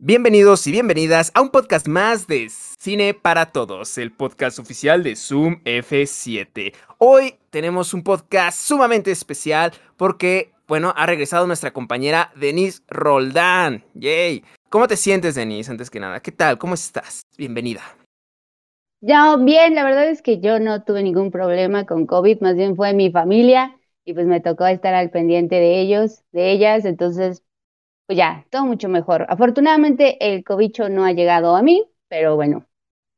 Bienvenidos y bienvenidas a un podcast más de Cine para Todos, el podcast oficial de Zoom F7. Hoy tenemos un podcast sumamente especial porque, bueno, ha regresado nuestra compañera Denise Roldán. ¡Yay! ¿Cómo te sientes, Denise, antes que nada? ¿Qué tal? ¿Cómo estás? Bienvenida. Ya, bien, la verdad es que yo no tuve ningún problema con COVID, más bien fue mi familia y pues me tocó estar al pendiente de ellos, de ellas, entonces pues ya, todo mucho mejor. Afortunadamente el cobicho no ha llegado a mí, pero bueno,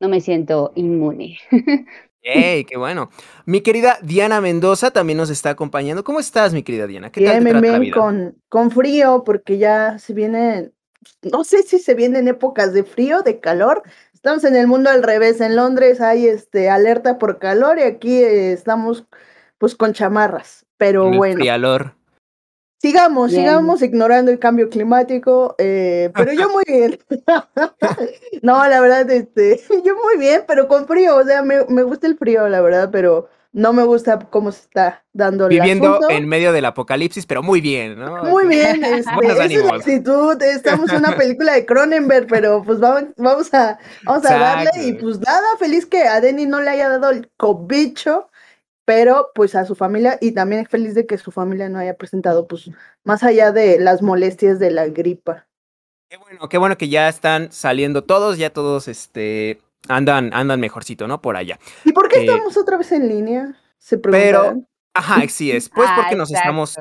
no me siento inmune. ¡Ey, qué bueno! Mi querida Diana Mendoza también nos está acompañando. ¿Cómo estás, mi querida Diana? ¿Qué tal te trata la vida? Con, con frío, porque ya se viene, no sé si se vienen épocas de frío, de calor. Estamos en el mundo al revés. En Londres hay este alerta por calor y aquí eh, estamos pues con chamarras. Pero bueno. Frialor. Sigamos, sigamos ignorando el cambio climático, eh, pero yo muy bien. no, la verdad, este, yo muy bien, pero con frío, o sea, me, me, gusta el frío, la verdad, pero no me gusta cómo se está dando Viviendo en medio del apocalipsis, pero muy bien, ¿no? Muy bien, este, esa es la actitud, estamos en una película de Cronenberg, pero pues vamos, vamos a, vamos a darle, y pues nada, feliz que a Denny no le haya dado el cobicho, pero pues a su familia y también feliz de que su familia no haya presentado, pues más allá de las molestias de la gripa. Qué bueno, qué bueno que ya están saliendo todos, ya todos este andan andan mejorcito, ¿no? Por allá. ¿Y por qué eh, estamos otra vez en línea? Se Pero ajá, sí es, pues porque nos estamos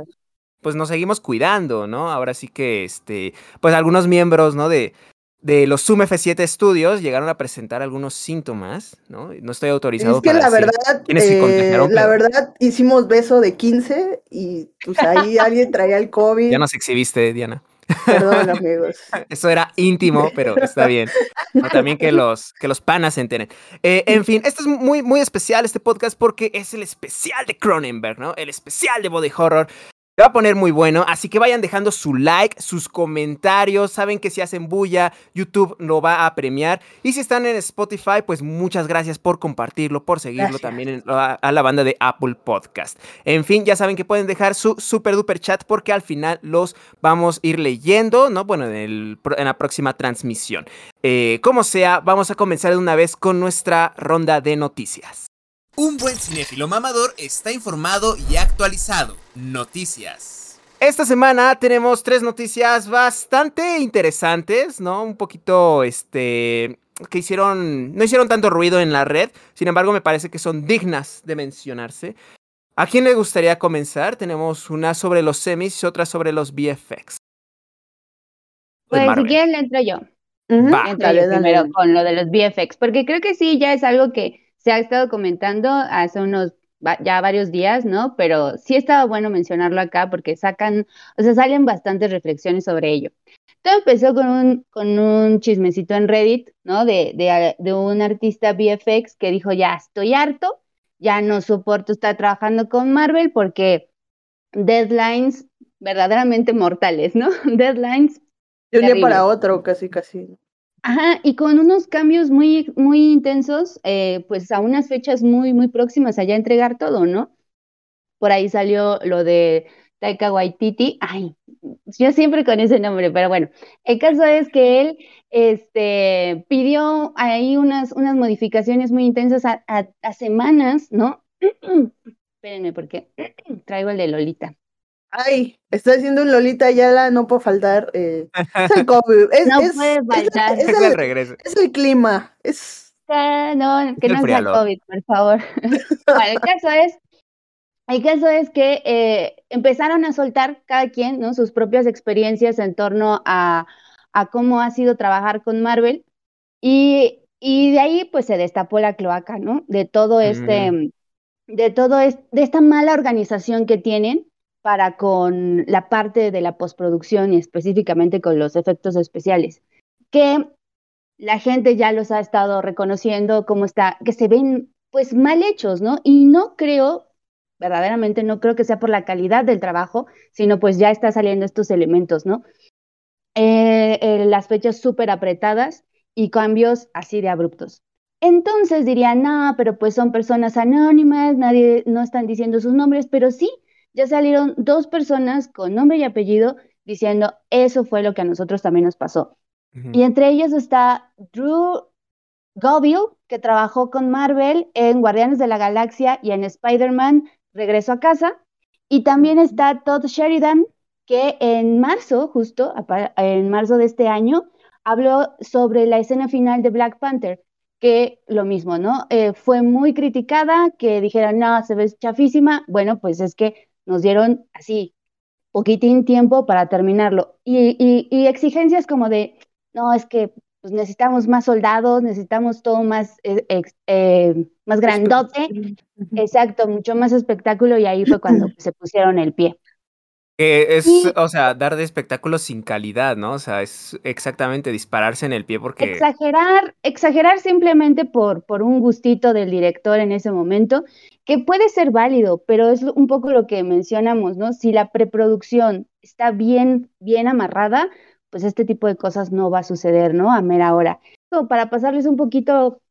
pues nos seguimos cuidando, ¿no? Ahora sí que este pues algunos miembros, ¿no? de de los Zoom F7 Studios llegaron a presentar algunos síntomas, ¿no? No estoy autorizado es que la verdad, eh, la verdad hicimos beso de 15 y pues ahí alguien traía el COVID. Ya nos exhibiste, Diana. Perdón, amigos. Eso era íntimo, pero está bien. también que los, que los panas se enteren. Eh, en fin, esto es muy, muy especial, este podcast, porque es el especial de Cronenberg, ¿no? El especial de Body Horror va a poner muy bueno, así que vayan dejando su like, sus comentarios. Saben que si hacen bulla, YouTube lo va a premiar. Y si están en Spotify, pues muchas gracias por compartirlo, por seguirlo también a, la banda de Apple Podcast. En fin, ya saben que pueden dejar su super duper chat porque al final los vamos a ir leyendo, ¿no? Bueno, en, la próxima transmisión. Eh, como sea, vamos a comenzar de una vez con nuestra ronda de noticias. Un buen cinéfilo mamador está informado y actualizado. Noticias. Esta semana tenemos tres noticias bastante interesantes, ¿no? Un poquito, este, que hicieron, no hicieron tanto ruido en la red, sin embargo me parece que son dignas de mencionarse. ¿A quién le gustaría comenzar? Tenemos una sobre los semis y otra sobre los VFX. Pues si quieren le entro yo. entro yo primero con lo de los VFX, porque creo que sí, ya es algo que se ha estado comentando hace unos ya varios días, ¿no? Pero sí estaba bueno mencionarlo acá porque sacan, o sea, salen bastantes reflexiones sobre ello. Todo empezó con un, con un chismecito en Reddit, ¿no? De, de, de un artista VFX que dijo, ya estoy harto, ya no soporto estar trabajando con Marvel porque deadlines verdaderamente mortales, ¿no? Deadlines. De un día para otro, casi, casi. Ajá, y con unos cambios muy, muy intensos, eh, pues a unas fechas muy, muy próximas a ya entregar todo, ¿no? Por ahí salió lo de Taika Waititi, ay, yo siempre con ese nombre, pero bueno, el caso es que él este, pidió ahí unas, unas modificaciones muy intensas a, a semanas, ¿no? Espérenme porque traigo el de Lolita. Ay, estoy haciendo un Lolita Yala, no puedo faltar. Eh, es el COVID. Es, no puede faltar. Es, el, regreso. es el clima. Es... Ah, no, que no sea COVID, por favor. bueno, el caso es, el caso es que eh, empezaron a soltar cada quien ¿no? sus propias experiencias en torno a, a cómo ha sido trabajar con Marvel. Y, y, de ahí pues se destapó la cloaca, ¿no? De todo este, mm. de todo es, de esta mala organización que tienen para con la parte de la postproducción y específicamente con los efectos especiales, que la gente ya los ha estado reconociendo como está, que se ven pues mal hechos, ¿no? Y no creo, verdaderamente no creo que sea por la calidad del trabajo, sino pues ya está saliendo estos elementos, ¿no? Eh, eh, las fechas súper apretadas y cambios así de abruptos. Entonces diría, no, pero pues son personas anónimas, nadie, no están diciendo sus nombres, pero sí, ya salieron dos personas con nombre y apellido diciendo, eso fue lo que a nosotros también nos pasó. Y entre ellos está Drew Goville, que trabajó con Marvel en Guardianes de la Galaxia y en Spider-Man Regreso a casa. Y también está Todd Sheridan, que en marzo, justo en marzo de este año, habló sobre la escena final de Black Panther, que lo mismo, ¿no? Eh, fue muy criticada, que dijeron, no, se ve chafísima. Bueno, pues es que nos dieron así poquitín tiempo para terminarlo. Y, exigencias como de, no, es que pues, necesitamos más soldados, necesitamos todo más, eh, eh, más grandote. Exacto, mucho más espectáculo y ahí fue cuando se pusieron el pie. es, o sea, dar de espectáculos sin calidad, ¿no? O sea, es exactamente dispararse en el pie porque... Exagerar, exagerar simplemente por, por un gustito del director en ese momento que puede ser válido, pero es un poco lo que mencionamos, ¿no? Si la preproducción está bien, bien amarrada, pues este tipo de cosas no va a suceder, ¿no? A mera hora. para pasarles un poquito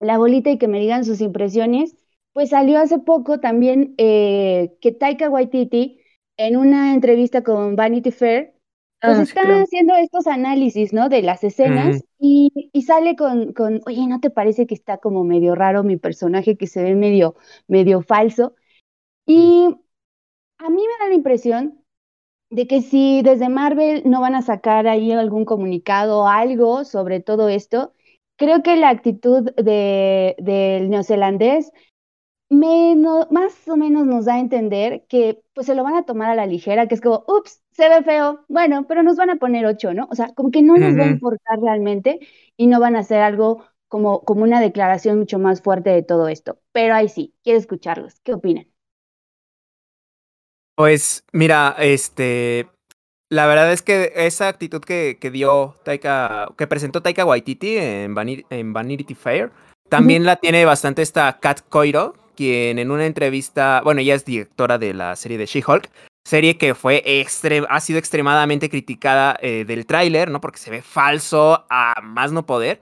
la bolita y que me digan sus impresiones, pues salió hace poco también eh, que Taika Waititi, en una entrevista con Vanity Fair, pues ah, está haciendo estos análisis, ¿no? De las escenas y, sale con, con, oye, ¿no te parece que está como medio raro mi personaje, que se ve medio, medio falso? Y a mí me da la impresión de que si desde Marvel no van a sacar ahí algún comunicado o algo sobre todo esto, creo que la actitud de, del neozelandés menos, más o menos nos da a entender que pues se lo van a tomar a la ligera, que es como, ups, se ve feo, bueno, pero nos van a poner ocho, ¿no? O sea, como que no nos va a importar realmente y no van a hacer algo como, como una declaración mucho más fuerte de todo esto. Pero ahí sí, quiero escucharlos. ¿Qué opinan? Pues mira, este, la verdad es que esa actitud que, que dio Taika, que presentó Taika Waititi en, en Vanity Fair, también la tiene bastante esta Kat Coiro, quien en una entrevista, bueno, ella es directora de la serie de She-Hulk, serie que fue ha sido extremadamente criticada eh, del tráiler, ¿no? Porque se ve falso a más no poder.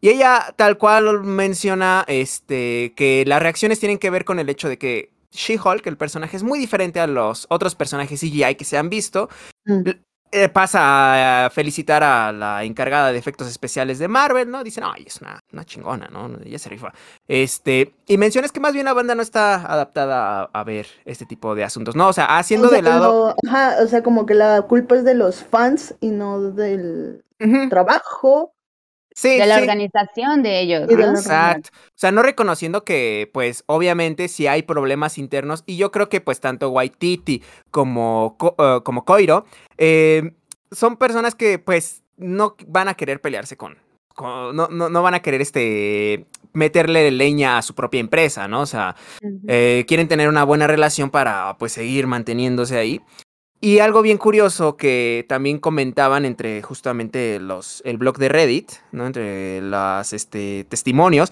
Y ella tal cual menciona este, que las reacciones tienen que ver con el hecho de que She-Hulk, el personaje, es muy diferente a los otros personajes CGI que se han visto. Mm. Eh, pasa a felicitar a la encargada de efectos especiales de Marvel, ¿no? Dicen, ay, es una, una chingona, ¿no? Ella se rifa. Este, y mencionas que más bien la banda no está adaptada a, ver este tipo de asuntos, ¿no? O sea, haciendo de lado. ajá, o sea, como que la culpa es de los fans y no del trabajo de la organización de ellos. Exacto. O sea, no reconociendo que, pues, obviamente si hay problemas internos, y yo creo que, pues, tanto Waititi como, uh, como Koiro eh, son personas que, pues, no van a querer pelearse con. no, no, van a querer este meterle leña a su propia empresa, ¿no? O sea, eh, quieren tener una buena relación para, pues, seguir manteniéndose ahí. Y algo bien curioso que también comentaban entre justamente los, el blog de Reddit, ¿no? Entre las este, testimonios,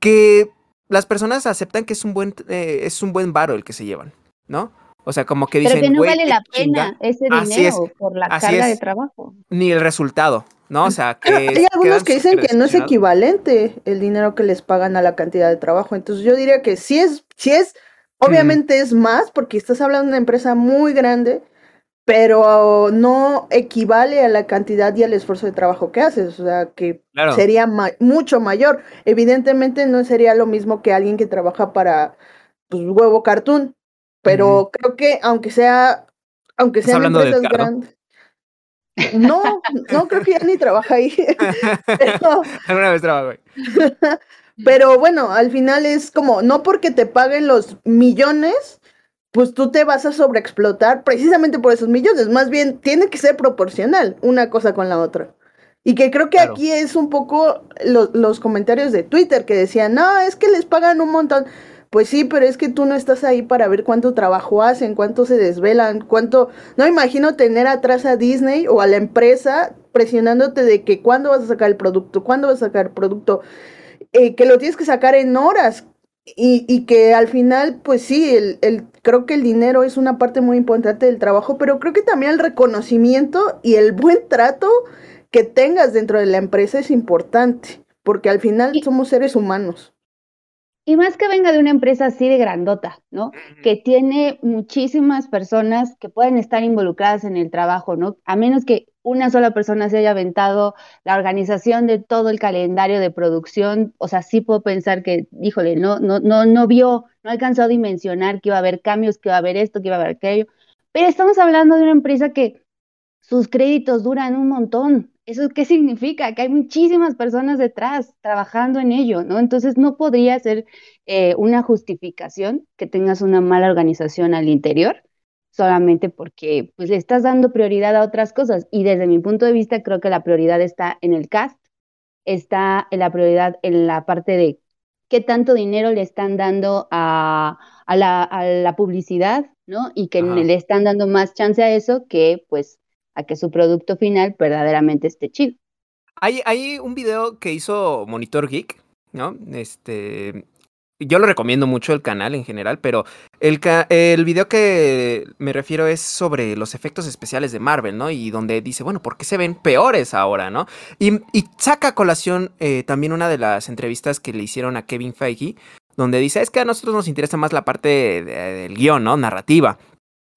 que las personas aceptan que es un buen, eh, es un buen varo el que se llevan, ¿no? O sea, como que dicen. Pero que no vale la pena ese dinero por la carga de trabajo. Ni el resultado, ¿no? O sea, que. hay algunos que dicen que no es equivalente el dinero que les pagan a la cantidad de trabajo. Entonces yo diría que sí es, sí es Obviamente es más porque estás hablando de una empresa muy grande, pero no equivale a la cantidad y al esfuerzo de trabajo que haces, o sea, que sería mucho mayor. Evidentemente no sería lo mismo que alguien que trabaja para pues, huevo cartoon, pero creo que aunque sea, aunque sean empresas grandes. No, no creo que ya ni trabaja ahí. Alguna vez trabajo ahí. Pero bueno, al final es como, no porque te paguen los millones, pues tú te vas a sobreexplotar precisamente por esos millones. Más bien, tiene que ser proporcional una cosa con la otra. Y que creo que aquí es un poco los comentarios de Twitter que decían, no, es que les pagan un montón. Pues sí, pero es que tú no estás ahí para ver cuánto trabajo hacen, cuánto se desvelan, cuánto... No imagino tener atrás a Disney o a la empresa presionándote de que cuándo vas a sacar el producto, cuándo vas a sacar el producto. Eh, que lo tienes que sacar en horas y, y que al final, pues sí, el, el, creo que el dinero es una parte muy importante del trabajo, pero creo que también el reconocimiento y el buen trato que tengas dentro de la empresa es importante, porque al final somos seres humanos. Y más que venga de una empresa así de grandota, ¿no? Que tiene muchísimas personas que pueden estar involucradas en el trabajo, ¿no? A menos que una sola persona se haya aventado la organización de todo el calendario de producción, o sea, sí puedo pensar que, híjole, no, no, no, no vio, no alcanzó a dimensionar que iba a haber cambios, que iba a haber esto, que iba a haber aquello. Pero estamos hablando de una empresa que sus créditos duran un montón. ¿Eso qué significa? Que hay muchísimas personas detrás trabajando en ello, ¿no? Entonces no podría ser eh, una justificación que tengas una mala organización al interior solamente porque pues le estás dando prioridad a otras cosas. Y desde mi punto de vista creo que la prioridad está en el cast, está en la prioridad en la parte de qué tanto dinero le están dando a, la, publicidad, ¿no? Y que le están dando más chance a eso que pues a que su producto final verdaderamente esté chido. Hay, hay un video que hizo Monitor Geek, ¿no? Este, yo lo recomiendo mucho el canal en general, pero el, el video que me refiero es sobre los efectos especiales de Marvel, ¿no? Y donde dice, bueno, ¿por qué se ven peores ahora, no? Y, saca a colación eh, también una de las entrevistas que le hicieron a Kevin Feige, donde dice, es que a nosotros nos interesa más la parte del guion, ¿no? Narrativa.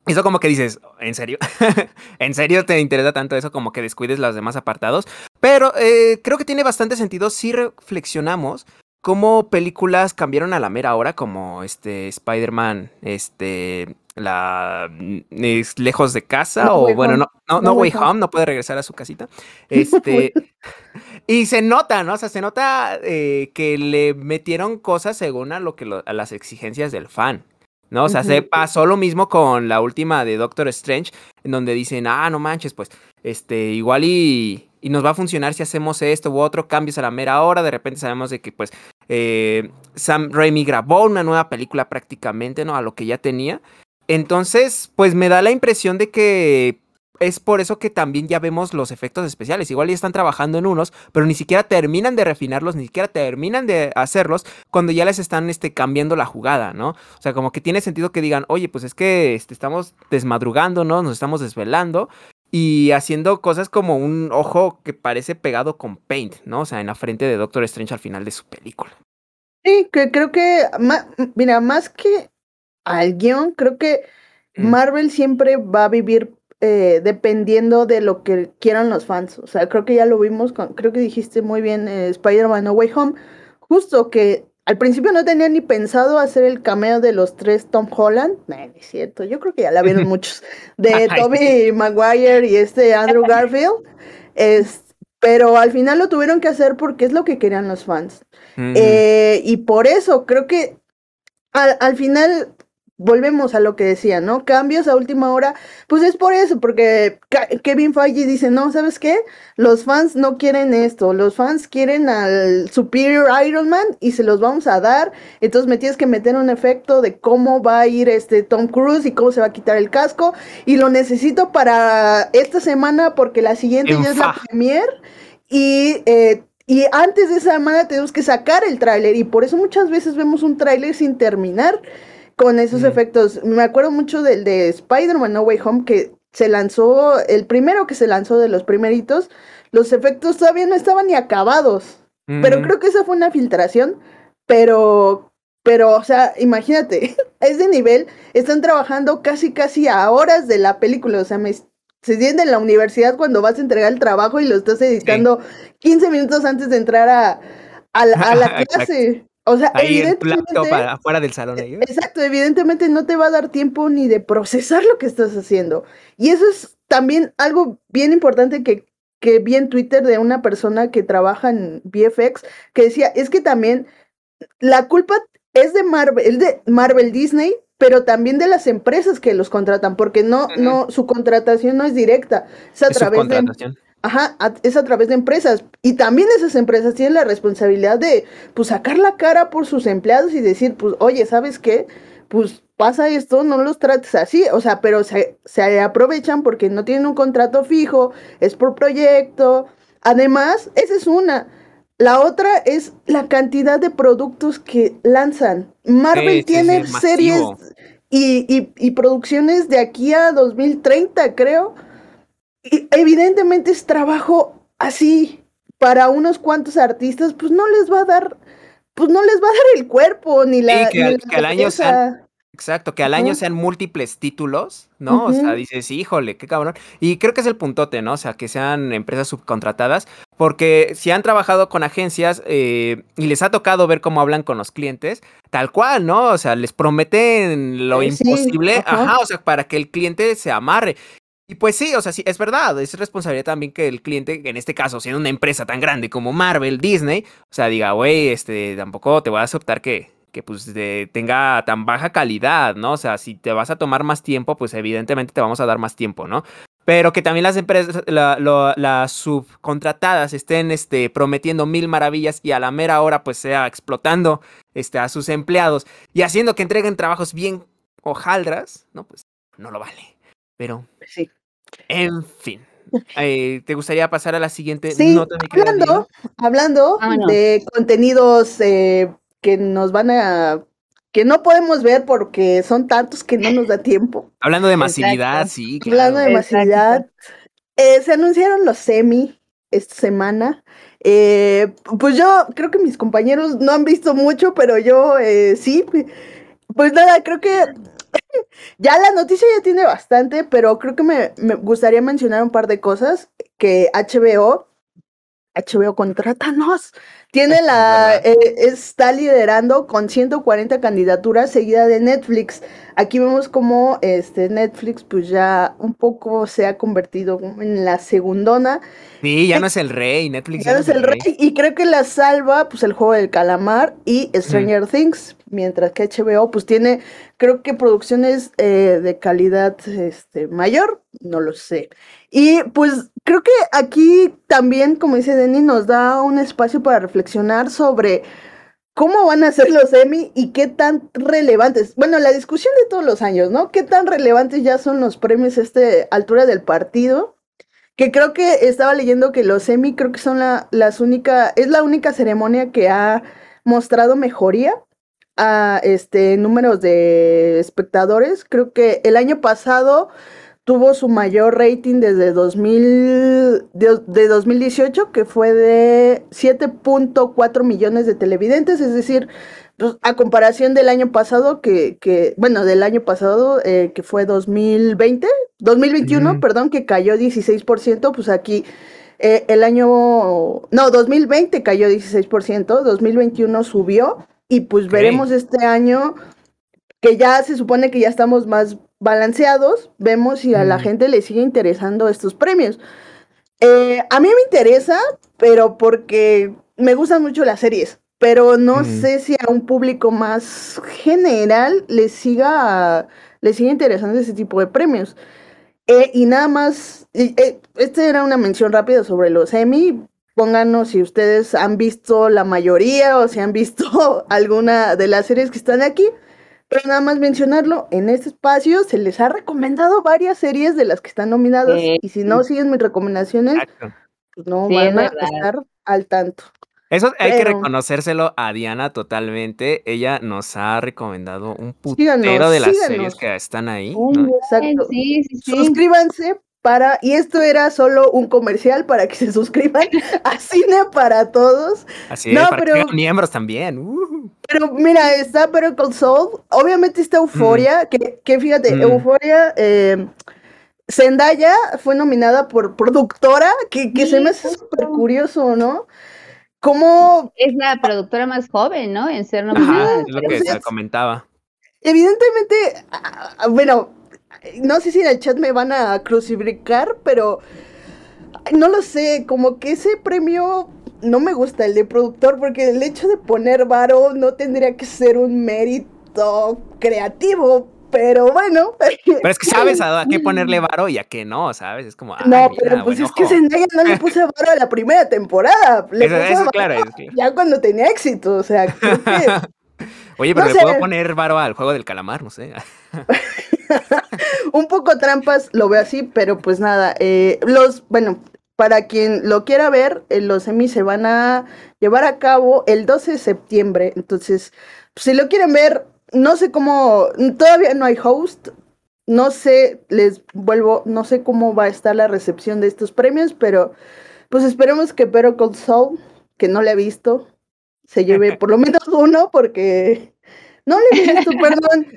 Eso como que dices, ¿en serio? ¿En serio te interesa tanto eso como que descuides los demás apartados? Pero eh, creo que tiene bastante sentido si reflexionamos cómo películas cambiaron a la mera hora, como este Spider-Man, este, la es lejos de casa, o bueno, no, no, no, way home. no puede regresar a su casita. Este, y se nota, ¿no? O sea, se nota eh, que le metieron cosas según a lo que a las exigencias del fan. ¿No? O sea, se pasó lo mismo con la última de Doctor Strange, en donde dicen, ah, no manches, pues, este, igual y, y nos va a funcionar si hacemos esto u otro, cambios a la mera hora, de repente sabemos de que, pues, eh, Sam Raimi grabó una nueva película prácticamente, ¿no? A lo que ya tenía. Entonces, pues me da la impresión de que es por eso que también ya vemos los efectos especiales. Igual ya están trabajando en unos, pero ni siquiera terminan de refinarlos, ni siquiera terminan de hacerlos cuando ya les están este, cambiando la jugada, ¿no? O sea, como que tiene sentido que digan, oye, pues es que este, estamos desmadrugando, ¿no? Nos estamos desvelando y haciendo cosas como un ojo que parece pegado con paint, ¿no? O sea, en la frente de Doctor Strange al final de su película. Sí, que creo que, mira, más que al guion, creo que mm. Marvel siempre va a vivir eh, dependiendo de lo que quieran los fans. O sea, creo que ya lo vimos, con, creo que dijiste muy bien eh, Spider-Man No Way Home, justo que al principio no tenía ni pensado hacer el cameo de los tres Tom Holland. No, es cierto. Yo creo que ya la vieron muchos. De Toby Maguire y este Andrew Garfield. Es, pero al final lo tuvieron que hacer porque es lo que querían los fans. Eh, y por eso creo que al, al final volvemos a lo que decía, ¿no? Cambios a última hora, pues es por eso, porque Kevin Feige dice, no, ¿sabes qué? Los fans no quieren esto, los fans quieren al Superior Iron Man y se los vamos a dar, entonces me tienes que meter un efecto de cómo va a ir este Tom Cruise y cómo se va a quitar el casco, y lo necesito para esta semana porque la siguiente ya es la premier y... Eh, y antes de esa semana tenemos que sacar el tráiler y por eso muchas veces vemos un tráiler sin terminar con esos efectos. Me acuerdo mucho del de Spider-Man No Way Home que se lanzó, el primero que se lanzó de los primeritos, los efectos todavía no estaban ni acabados. Pero creo que esa fue una filtración, pero, pero, o sea, imagínate, a ese nivel están trabajando casi, casi a horas de la película, o sea, me, se siente en la universidad cuando vas a entregar el trabajo y lo estás editando 15 minutos antes de entrar a, a la clase. O sea, evidentemente. afuera del salón. Exacto, evidentemente no te va a dar tiempo ni de procesar lo que estás haciendo. Y eso es también algo bien importante que, que vi en Twitter de una persona que trabaja en VFX, que decía, es que también la culpa es de Marvel, es de Marvel Disney, pero también de las empresas que los contratan, porque no, no, su contratación no es directa, es a través de Ajá, es a través de empresas. Y también esas empresas tienen la responsabilidad de, pues, sacar la cara por sus empleados y decir, pues, oye, ¿sabes qué? Pues pasa esto, no los trates así. O sea, pero se, se aprovechan porque no tienen un contrato fijo, es por proyecto. Además, esa es una. La otra es la cantidad de productos que lanzan. Marvel tiene series y, y, y producciones de aquí a 2030, creo evidentemente es trabajo así para unos cuantos artistas, pues no les va a dar, pues no les va a dar el cuerpo ni la. que, al, año Exacto, que al año sean múltiples títulos, ¿no? O sea, dices, híjole, qué cabrón. Y creo que es el puntote, ¿no? O sea, que sean empresas subcontratadas, porque si han trabajado con agencias eh, y les ha tocado ver cómo hablan con los clientes, tal cual, ¿no? O sea, les prometen lo imposible, ajá, o sea, para que el cliente se amarre. Y pues sí, o sea, sí, es verdad, es responsabilidad también que el cliente, en este caso, siendo una empresa tan grande como Marvel, Disney, o sea, diga, güey, este, tampoco te voy a aceptar que, que pues tenga tan baja calidad, ¿no? O sea, si te vas a tomar más tiempo, pues evidentemente te vamos a dar más tiempo, ¿no? Pero que también las empresas, las subcontratadas estén este, prometiendo mil maravillas y a la mera hora pues sea explotando este, a sus empleados y haciendo que entreguen trabajos bien hojaldras, ¿no? Pues no lo vale. Pero, sí. en fin. Eh, ¿Te gustaría pasar a la siguiente sí, nota? Hablando, hablando ah, de contenidos eh, que nos van a que no podemos ver porque son tantos que no nos da tiempo. Hablando de masividad, sí. Hablando de masividad, eh, se anunciaron los semi esta semana. Eh, pues yo creo que mis compañeros no han visto mucho, pero yo eh, sí. Pues nada, creo que ya la noticia ya tiene bastante, pero creo que me, gustaría mencionar un par de cosas que HBO, HBO contrátanos, tiene la, eh, está liderando con 140 candidaturas seguida de Netflix. Aquí vemos como este Netflix pues ya un poco se ha convertido en la segundona. Sí, ya no es el rey, Netflix ya, no es el rey. Y creo que la salva pues el juego del calamar y Stranger Things, mientras que HBO pues tiene creo que producciones eh, de calidad este, mayor, no lo sé. Y pues creo que aquí también, como dice Denny, nos da un espacio para reflexionar sobre cómo van a ser los Emmy y qué tan relevantes. Bueno, la discusión de todos los años, ¿no? ¿Qué tan relevantes ya son los premios a esta altura del partido? Que creo que estaba leyendo que los Emmy creo que son la, las única, es la única ceremonia que ha mostrado mejoría a este números de espectadores. Creo que el año pasado tuvo su mayor rating desde 2000, de, 2018, que fue de 7.4 millones de televidentes, es decir, pues, a comparación del año pasado, que, que bueno, del año pasado, eh, que fue 2020, 2021, perdón, que cayó 16%, pues aquí eh, el año, no, 2020 cayó 16%, 2021 subió, y pues veremos este año que ya se supone que ya estamos más balanceados, vemos si a la gente le sigue interesando estos premios. Eh, a mí me interesa, pero porque me gustan mucho las series, pero no sé si a un público más general le siga, le siga interesando ese tipo de premios. Eh, y nada más, eh, esta era una mención rápida sobre los Emmy. Pónganos si ustedes han visto la mayoría o si han visto alguna de las series que están aquí. Pero nada más mencionarlo, en este espacio se les ha recomendado varias series de las que están nominadas y si no siguen mis recomendaciones, pues no van a estar al tanto. Eso hay que reconocérselo a Diana totalmente. Ella nos ha recomendado un putero de las series que están ahí. Exacto. Suscríbanse para, y esto era solo un comercial para que se suscriban a Cine para Todos. Así no, para pero, que miembros también. Uh. Pero mira, está Better Soul, obviamente está Euforia, que, que, fíjate, Euforia, eh, Zendaya fue nominada por productora, que, que se me hace súper curioso, ¿no? ¿Cómo? Es la productora más joven, ¿no? En ser nominada. es lo que se comentaba. Evidentemente, bueno, no sé si en el chat me van a crucificar, pero no lo sé, como que ese premio no me gusta el de productor porque el hecho de poner varo no tendría que ser un mérito creativo, pero bueno. Pero es que sabes a, qué ponerle varo y a qué no, ¿sabes? Es como. no, pero pues es que Zendaya no le puse varo a la primera temporada. Le eso, claro, Ya cuando tenía éxito, o sea, creo que. Oye, pero le puedo poner varo al juego del calamar, no sé. un poco trampas, lo veo así, pero pues nada. Eh, los, bueno, para quien lo quiera ver, eh, los semis se van a llevar a cabo el 12 de septiembre. Entonces, si lo quieren ver, no sé cómo, todavía no hay host. No sé, les vuelvo, no sé cómo va a estar la recepción de estos premios, pero pues esperemos que Pero Cold Soul, que no le he visto, se lleve por lo menos uno, porque No le dices tú, perdón.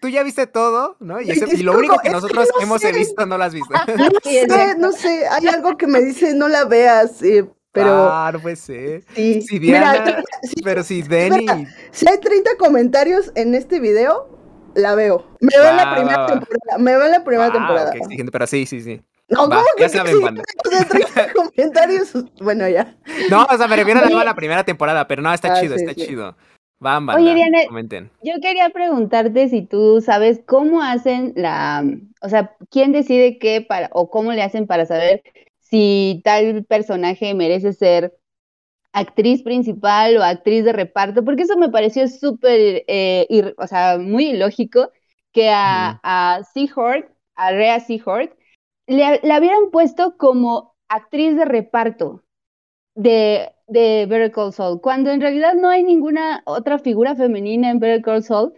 tú ya viste todo, ¿no? Y, lo único que nosotros hemos visto no lo has visto. No sé, no sé, hay algo que me dice no la veas, eh, pero... Ah, no puede ser. Sí, Diana, pero si Denny... si hay 30 comentarios en este video, la veo. Me veo en la primera temporada. Me veo en la primera temporada. pero sí, sí, sí. No, ¿cómo que saben cuándo. comentarios. Bueno, ya. No, o sea, me refiero a la primera temporada, pero no, está ah, chido, está chido. Van, van. Oye, Diana, comenten. yo quería preguntarte si tú sabes cómo hacen la, o sea, quién decide qué para, o cómo le hacen para saber si tal personaje merece ser actriz principal o actriz de reparto, porque eso me pareció súper, eh, o sea, muy ilógico que a, a Seahort, a Rhea Seahort, le, la hubieran puesto como actriz de reparto de, de Better Call Saul, cuando en realidad no hay ninguna otra figura femenina en Better Call Saul.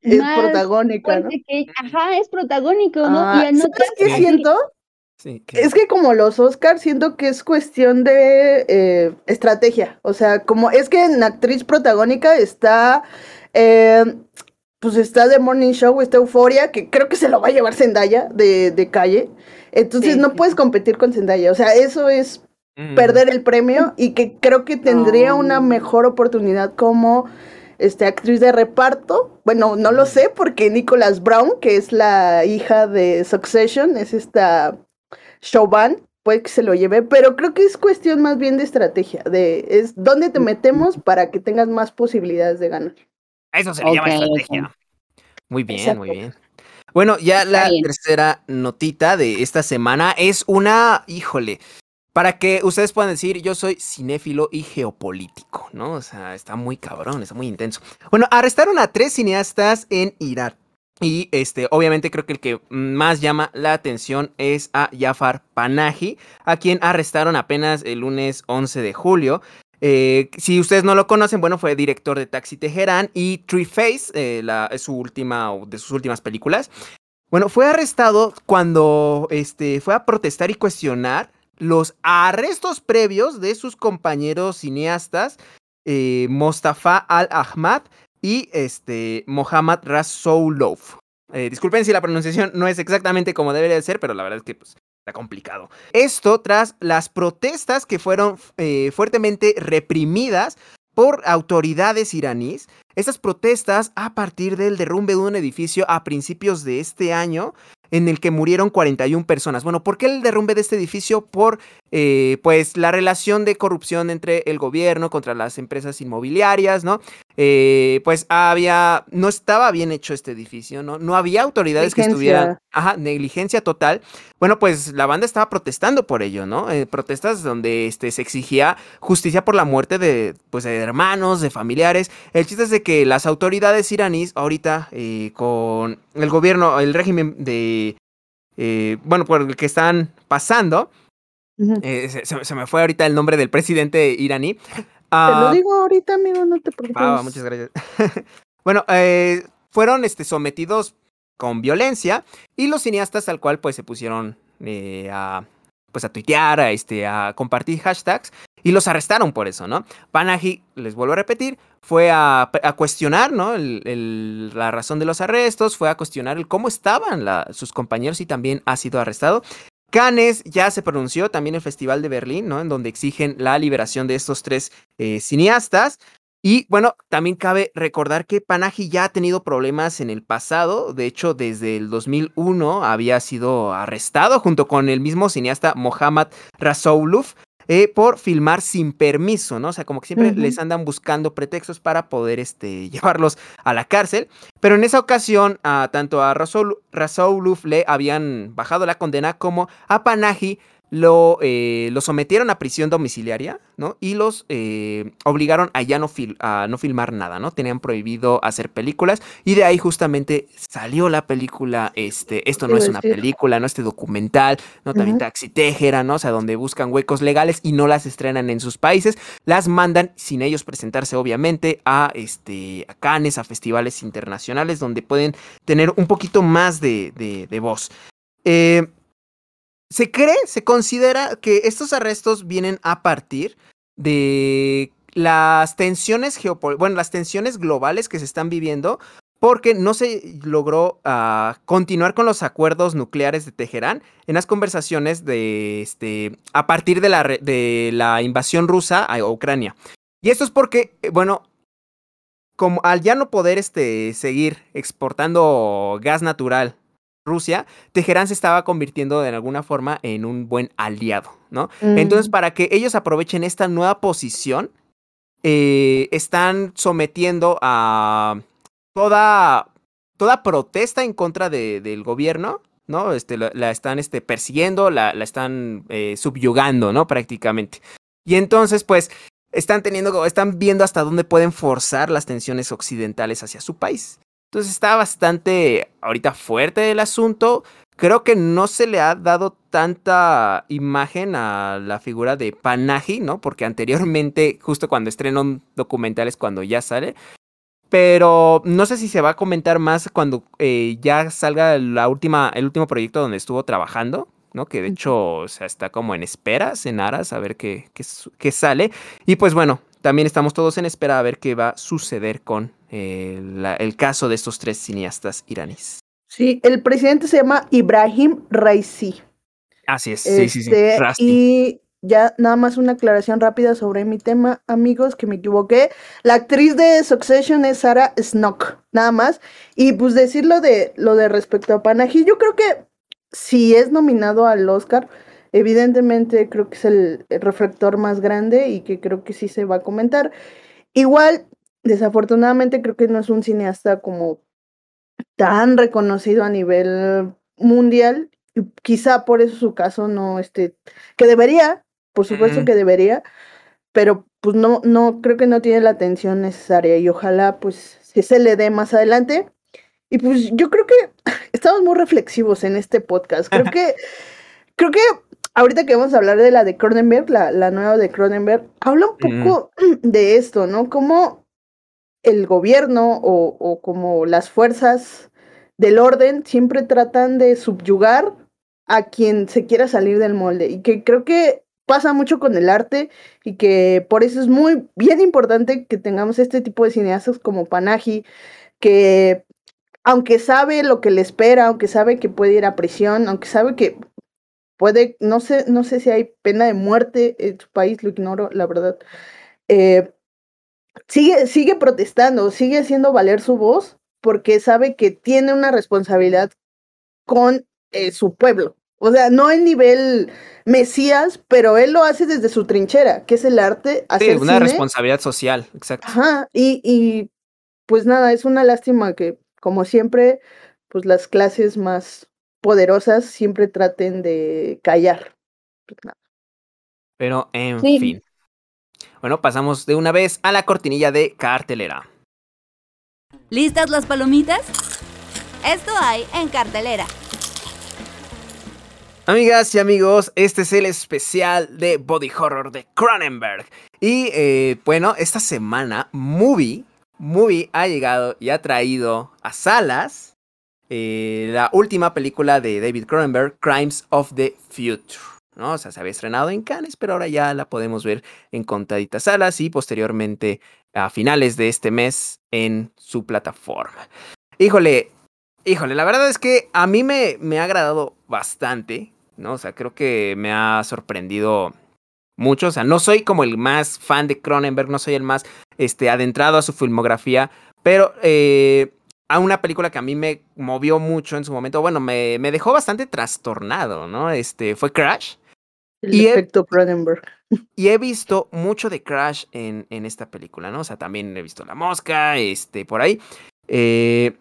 Es protagónica, ¿no? ajá, es protagónico, ¿no? Ah, y ¿Sabes qué siento? Es que como los Oscars, siento que es cuestión de eh, estrategia. O sea, como es que en actriz protagónica está, eh, pues está The Morning Show, está Euforia, que creo que se lo va a llevar Zendaya de, de calle. Entonces no puedes competir con Zendaya. O sea, eso es mm. perder el premio y que creo que tendría una mejor oportunidad como este, actriz de reparto. Bueno, no lo sé porque Nicholas Brown, que es la hija de Succession, es esta Chauvin, puede que se lo lleve, pero creo que es cuestión más bien de estrategia, de es dónde te metemos para que tengas más posibilidades de ganar. eso se le llama estrategia. Muy bien, muy bien. Bueno, ya la tercera notita de esta semana es una, híjole, para que ustedes puedan decir, yo soy cinéfilo y geopolítico, ¿no? O sea, está muy cabrón, está muy intenso. Bueno, arrestaron a tres cineastas en Irak y este, obviamente creo que el que más llama la atención es a Jafar Panahi, a quien arrestaron apenas el lunes 11 de julio. Eh, si ustedes no lo conocen, bueno, fue director de Taxi Teherán y Tree Face, eh, la, es su última de sus últimas películas. Bueno, fue arrestado cuando este, fue a protestar y cuestionar los arrestos previos de sus compañeros cineastas eh, Mostafa Al-Ahmad y este, Mohammad Rasoulov. Eh, disculpen si la pronunciación no es exactamente como debería de ser, pero la verdad es que pues, está complicado. Esto tras las protestas que fueron eh, fuertemente reprimidas por autoridades iraníes. Estas protestas a partir del derrumbe de un edificio a principios de este año en el que murieron 41 personas. Bueno, ¿por qué el derrumbe de este edificio? Por eh, pues la relación de corrupción entre el gobierno contra las empresas inmobiliarias, ¿no? Eh, pues había, no estaba bien hecho este edificio, ¿no? No había autoridades que estuvieran, ajá, negligencia total. Bueno, pues la banda estaba protestando por ello, ¿no? Eh, protestas donde este, se exigía justicia por la muerte de, pues, de hermanos, de familiares. El chiste es de que las autoridades iraníes ahorita con el gobierno, el régimen de, bueno, por el que están pasando, eh, se, me fue ahorita el nombre del presidente iraní. te lo ah, digo ahorita, amigo, no te preocupes. Ah, muchas gracias. bueno, eh, fueron este, sometidos con violencia y los cineastas al cual pues se pusieron eh, a pues a tuitear, a, este, a compartir hashtags y los arrestaron por eso, ¿no? Panahi, les vuelvo a repetir, fue a, cuestionar, ¿no? la razón de los arrestos, fue a cuestionar el cómo estaban sus compañeros y también ha sido arrestado. Cannes ya se pronunció, también el Festival de Berlín, ¿no? En donde exigen la liberación de estos tres eh, cineastas. Y bueno, también cabe recordar que Panahi ya ha tenido problemas en el pasado. De hecho, desde el 2001 había sido arrestado junto con el mismo cineasta Mohammad Rasouluf eh, por filmar sin permiso, ¿no? O sea, como que siempre les andan buscando pretextos para poder este, llevarlos a la cárcel. Pero en esa ocasión, tanto a Rasoul, Rasouluf le habían bajado la condena como a Panahi lo, eh, lo sometieron a prisión domiciliaria, ¿no? Y los eh, obligaron a ya no, a no filmar nada, ¿no? Tenían prohibido hacer películas y de ahí justamente salió la película, este, esto no es una película, ¿no? Este documental, ¿no? También Taxi Tejera, ¿no? O sea, donde buscan huecos legales y no las estrenan en sus países, las mandan sin ellos presentarse, obviamente, a, este, a Cannes, a festivales internacionales donde pueden tener un poquito más de, de, de voz. Eh, se cree, se considera que estos arrestos vienen a partir de las tensiones geopolíticas, bueno, las tensiones globales que se están viviendo porque no se logró uh, continuar con los acuerdos nucleares de Teherán en las conversaciones de este a partir de la, de la invasión rusa a Ucrania. Y esto es porque, eh, bueno, como al ya no poder este, seguir exportando gas natural Rusia, Teherán se estaba convirtiendo de alguna forma en un buen aliado, ¿no? Entonces, mm. para que ellos aprovechen esta nueva posición, eh, están sometiendo a toda, toda protesta en contra de, del gobierno, ¿no? Este, la, están este, persiguiendo, la, la están eh, subyugando, ¿no? Prácticamente. Y entonces, pues, están teniendo, están viendo hasta dónde pueden forzar las tensiones occidentales hacia su país. Entonces está bastante ahorita fuerte el asunto. Creo que no se le ha dado tanta imagen a la figura de Panahi, ¿no? Porque anteriormente, justo cuando estrenó documentales, cuando ya sale, pero no sé si se va a comentar más cuando eh, ya salga la última, el último proyecto donde estuvo trabajando, ¿no? Que de hecho, o sea, está como en esperas, en aras, a ver qué, qué, sale. Y pues bueno, también estamos todos en espera a ver qué va a suceder con eh, el caso de estos tres cineastas iraníes. Sí, el presidente se llama Ibrahim Raisi. Así es, sí, sí, sí. Este, y ya nada más una aclaración rápida sobre mi tema, amigos, que me equivoqué. La actriz de Succession es Sarah Snook, nada más. Y pues decirlo de lo de respecto a Panahi, yo creo que si es nominado al Oscar, evidentemente creo que es el, reflector más grande y que creo que sí se va a comentar. Igual, desafortunadamente creo que no es un cineasta como tan reconocido a nivel mundial y quizá por eso su caso no esté, que debería, por supuesto que debería, pero pues no, no, creo que no tiene la atención necesaria y ojalá pues se le dé más adelante. Y pues yo creo que estamos muy reflexivos en este podcast. Creo que, creo que ahorita que vamos a hablar de la de Cronenberg, la, la nueva de Cronenberg, habla un poco de esto, ¿no? Como el gobierno o, como las fuerzas del orden siempre tratan de subyugar a quien se quiera salir del molde y que creo que pasa mucho con el arte y que por eso es muy bien importante que tengamos este tipo de cineastas como Panaji, que aunque sabe lo que le espera, aunque sabe que puede ir a prisión, aunque sabe que puede, no sé, no sé si hay pena de muerte en su país, lo ignoro, la verdad. Eh, sigue, sigue protestando, sigue haciendo valer su voz porque sabe que tiene una responsabilidad con eh, su pueblo. O sea, no en nivel Mesías, pero él lo hace desde su trinchera, que es el arte. Hacer sí, una responsabilidad social, exacto. Ajá, y, y pues nada, es una lástima que, como siempre, pues las clases más poderosas siempre traten de callar. Pues pero en fin. Bueno, pasamos de una vez a la cortinilla de cartelera. ¿Listas las palomitas? Esto hay en cartelera. Amigas y amigos, este es el especial de Body Horror de Cronenberg. Y eh, bueno, esta semana Movie, Movie ha llegado y ha traído a salas eh, la última película de David Cronenberg, Crimes of the Future. ¿No? O sea, se había estrenado en Cannes, pero ahora ya la podemos ver en contaditas salas y posteriormente a finales de este mes en su plataforma. Híjole, Híjole, la verdad es que a mí me, me ha agradado bastante, ¿no? O sea, creo que me ha sorprendido mucho. O sea, no soy como el más fan de Cronenberg, no soy el más este, adentrado a su filmografía, pero eh, a una película que a mí me movió mucho en su momento, bueno, me, me dejó bastante trastornado, ¿no? Este, fue Crash. El y efecto Cronenberg. Y he visto mucho de Crash en, en esta película, ¿no? O sea, también he visto La Mosca, este, por ahí. Eh,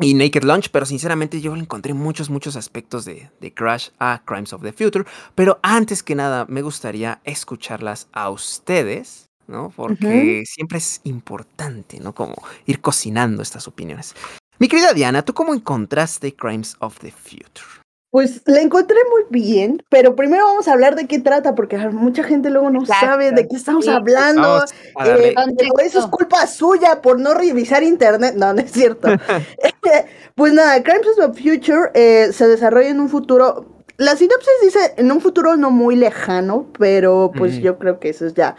y Naked Lunch, pero sinceramente yo encontré muchos, muchos aspectos de, de, Crash a Crimes of the Future. Pero antes que nada, me gustaría escucharlas a ustedes, ¿no? Porque siempre es importante, ¿no? Como ir cocinando estas opiniones. Mi querida Diana, ¿tú cómo encontraste Crimes of the Future? Pues la encontré muy bien, pero primero vamos a hablar de qué trata, porque mucha gente luego no sabe de qué estamos hablando. Eh, eso es culpa suya por no revisar internet. No, no es cierto. pues nada, Crimes of the Future eh, se desarrolla en un futuro. La sinopsis dice en un futuro no muy lejano, pero pues yo creo que eso es ya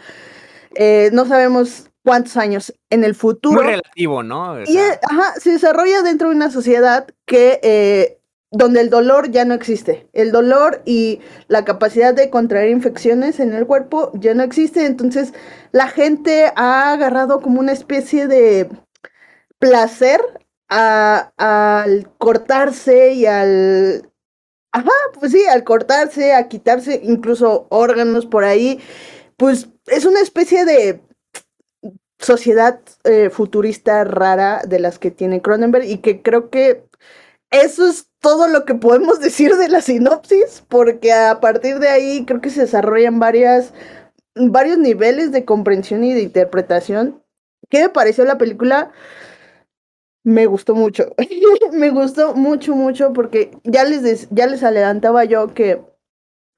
eh, no sabemos cuántos años en el futuro. Muy relativo, ¿no? y ajá, se desarrolla dentro de una sociedad que eh, donde el dolor ya no existe. El dolor y la capacidad de contraer infecciones en el cuerpo ya no existe. Entonces la gente ha agarrado como una especie de placer al cortarse y al... Ajá, pues sí, al cortarse, a quitarse incluso órganos por ahí. Pues es una especie de sociedad eh, futurista rara de las que tiene Cronenberg y que creo que eso es todo lo que podemos decir de la sinopsis, porque a partir de ahí creo que se desarrollan varias, varios niveles de comprensión y de interpretación. ¿Qué me pareció la película? Me gustó mucho. me gustó mucho, mucho, porque ya les, ya les adelantaba yo que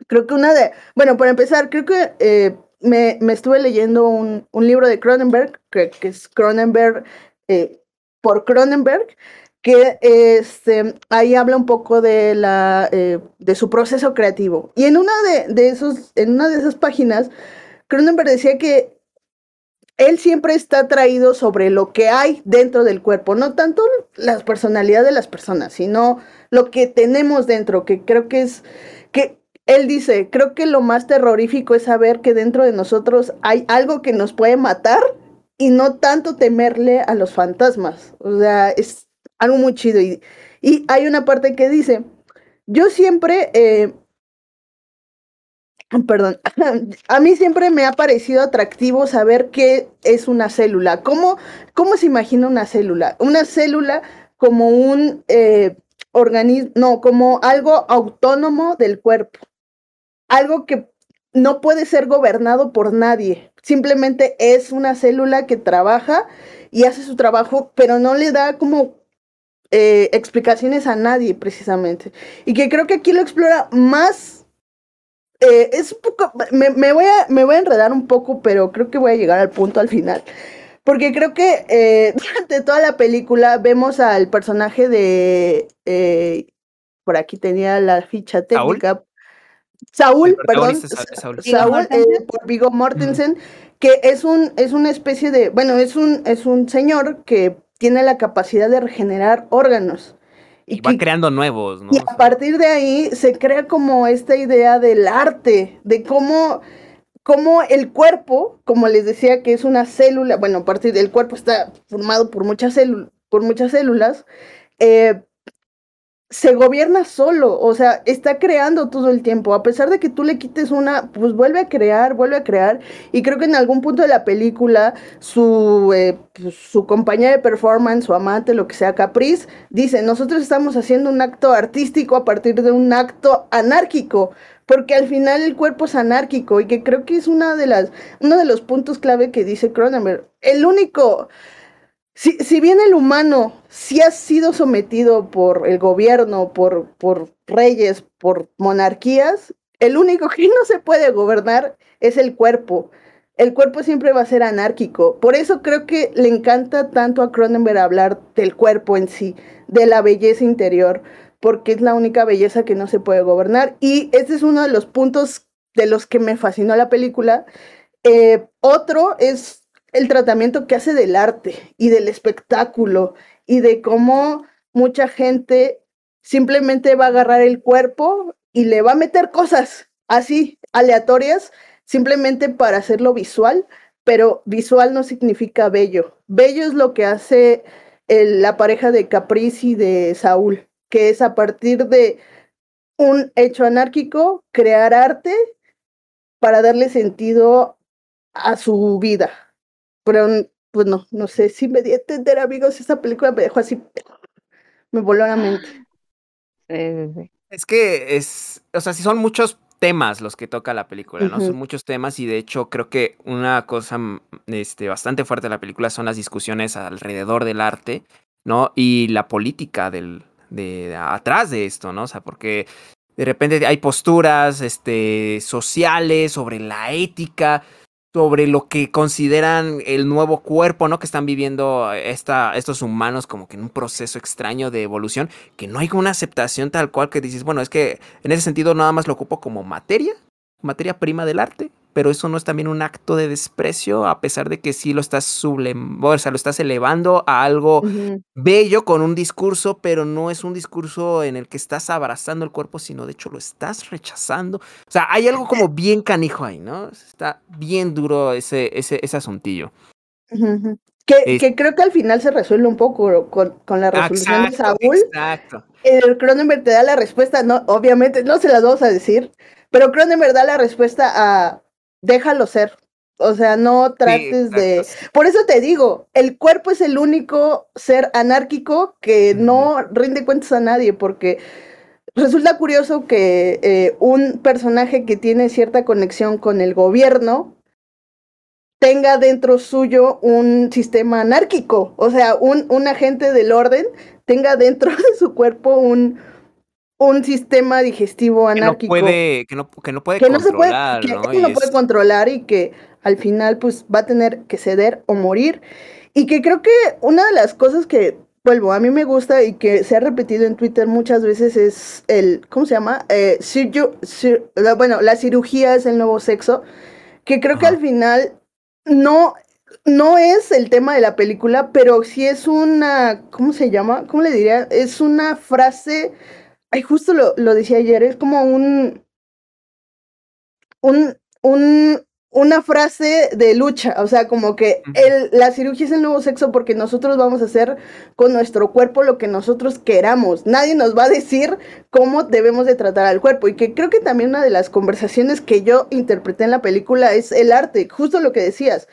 creo que una de. Bueno, para empezar, creo que eh, me, me, estuve leyendo un, un, libro de Cronenberg, que, que es Cronenberg eh, por Cronenberg, que este, ahí habla un poco de, la, eh, de su proceso creativo. Y en una de, de, esos, en una de esas páginas, Cronenberg decía que él siempre está atraído sobre lo que hay dentro del cuerpo, no tanto la personalidad de las personas, sino lo que tenemos dentro, que creo que es, que él dice, creo que lo más terrorífico es saber que dentro de nosotros hay algo que nos puede matar y no tanto temerle a los fantasmas. O sea, es, algo muy chido. Y, y hay una parte que dice, yo siempre, eh, perdón, a mí siempre me ha parecido atractivo saber qué es una célula. ¿Cómo, cómo se imagina una célula? Una célula como un eh, organismo, no, como algo autónomo del cuerpo. Algo que no puede ser gobernado por nadie. Simplemente es una célula que trabaja y hace su trabajo, pero no le da como eh, explicaciones a nadie precisamente. Y que creo que aquí lo explora más. Eh, es un poco. Me, voy a, me voy a enredar un poco, pero creo que voy a llegar al punto al final. Porque creo que eh, durante toda la película vemos al personaje de. por aquí tenía la ficha técnica. Saúl, perdón. Saúl, Saúl por Vigo Mortensen, que es un, es una especie de. Bueno, es un, es un señor que tiene la capacidad de regenerar órganos. Y, va creando nuevos, ¿no? Y a partir de ahí se crea como esta idea del arte, de cómo, cómo el cuerpo, como les decía que es una célula, bueno, a partir del cuerpo está formado por muchas, por muchas células, eh, se gobierna solo, o sea, está creando todo el tiempo. A pesar de que tú le quites una, pues vuelve a crear, vuelve a crear. Y creo que en algún punto de la película, su, eh, pues, su compañía de performance, su amante, lo que sea, Caprice, dice, nosotros estamos haciendo un acto artístico a partir de un acto anárquico. Porque al final el cuerpo es anárquico y que creo que es una de las, uno de los puntos clave que dice Cronenberg. El único, si, si, bien el humano sí ha sido sometido por el gobierno, por, por reyes, por monarquías, el único que no se puede gobernar es el cuerpo. El cuerpo siempre va a ser anárquico. Por eso creo que le encanta tanto a Cronenberg hablar del cuerpo en sí, de la belleza interior, porque es la única belleza que no se puede gobernar. Y este es uno de los puntos de los que me fascinó la película. Eh, otro es el tratamiento que hace del arte y del espectáculo y de cómo mucha gente simplemente va a agarrar el cuerpo y le va a meter cosas así aleatorias simplemente para hacerlo visual, pero visual no significa bello. Bello es lo que hace la pareja de Caprice y de Saúl, que es a partir de un hecho anárquico crear arte para darle sentido a su vida, pero pues no, no sé si me di a entender, amigos, esa película me dejó así, me voló la mente. Es que es, o sea, si son muchos temas los que toca la película, ¿no? Son muchos temas y de hecho creo que una cosa mm, este, bastante fuerte de la película son las discusiones alrededor del arte, ¿no? Y la política del, de, atrás de esto, ¿no? O sea, porque de repente hay posturas este, sociales sobre la ética, sobre lo que consideran el nuevo cuerpo, ¿no? Que están viviendo esta, estos humanos como que en un proceso extraño de evolución, que no hay una aceptación tal cual que dices, bueno, es que en ese sentido nada más lo ocupo como materia, materia prima del arte, pero eso no es también un acto de desprecio, a pesar de que sí lo estás sublem o sea, lo estás elevando a algo bello con un discurso, pero no es un discurso en el que estás abrazando el cuerpo, sino de hecho lo estás rechazando. O sea, hay algo como bien canijo ahí, ¿no? Está bien duro ese, ese, ese asuntillo. Que, creo que al final se resuelve un poco con, con la resolución de Saúl. Exacto. El Cronenberg te da la respuesta, no, obviamente, no se las vamos a decir, pero Cronenberg da la respuesta a déjalo ser. O sea, no trates de. Por eso te digo, el cuerpo es el único ser anárquico que no rinde cuentas a nadie, porque resulta curioso que eh, un personaje que tiene cierta conexión con el gobierno tenga dentro suyo un sistema anárquico, o sea, un, un agente del orden tenga dentro de su cuerpo un, un sistema digestivo anárquico. Que no puede, que no, que no puede controlar. No que, no puede controlar y que al final pues va a tener que ceder o morir. Y que creo que una de las cosas que, vuelvo, a mí me gusta y que se ha repetido en Twitter muchas veces es el, ¿cómo se llama? Eh, bueno, la cirugía es el nuevo sexo, que creo que al final no, no es el tema de la película, pero sí es una, ¿cómo se llama? ¿Cómo le diría? Es una frase Ay, justo lo, lo decía ayer, es como un, un, un, una frase de lucha, o sea, como que el, la cirugía es el nuevo sexo porque nosotros vamos a hacer con nuestro cuerpo lo que nosotros queramos. Nadie nos va a decir cómo debemos de tratar al cuerpo. Y que creo que también una de las conversaciones que yo interpreté en la película es el arte, justo lo que decías.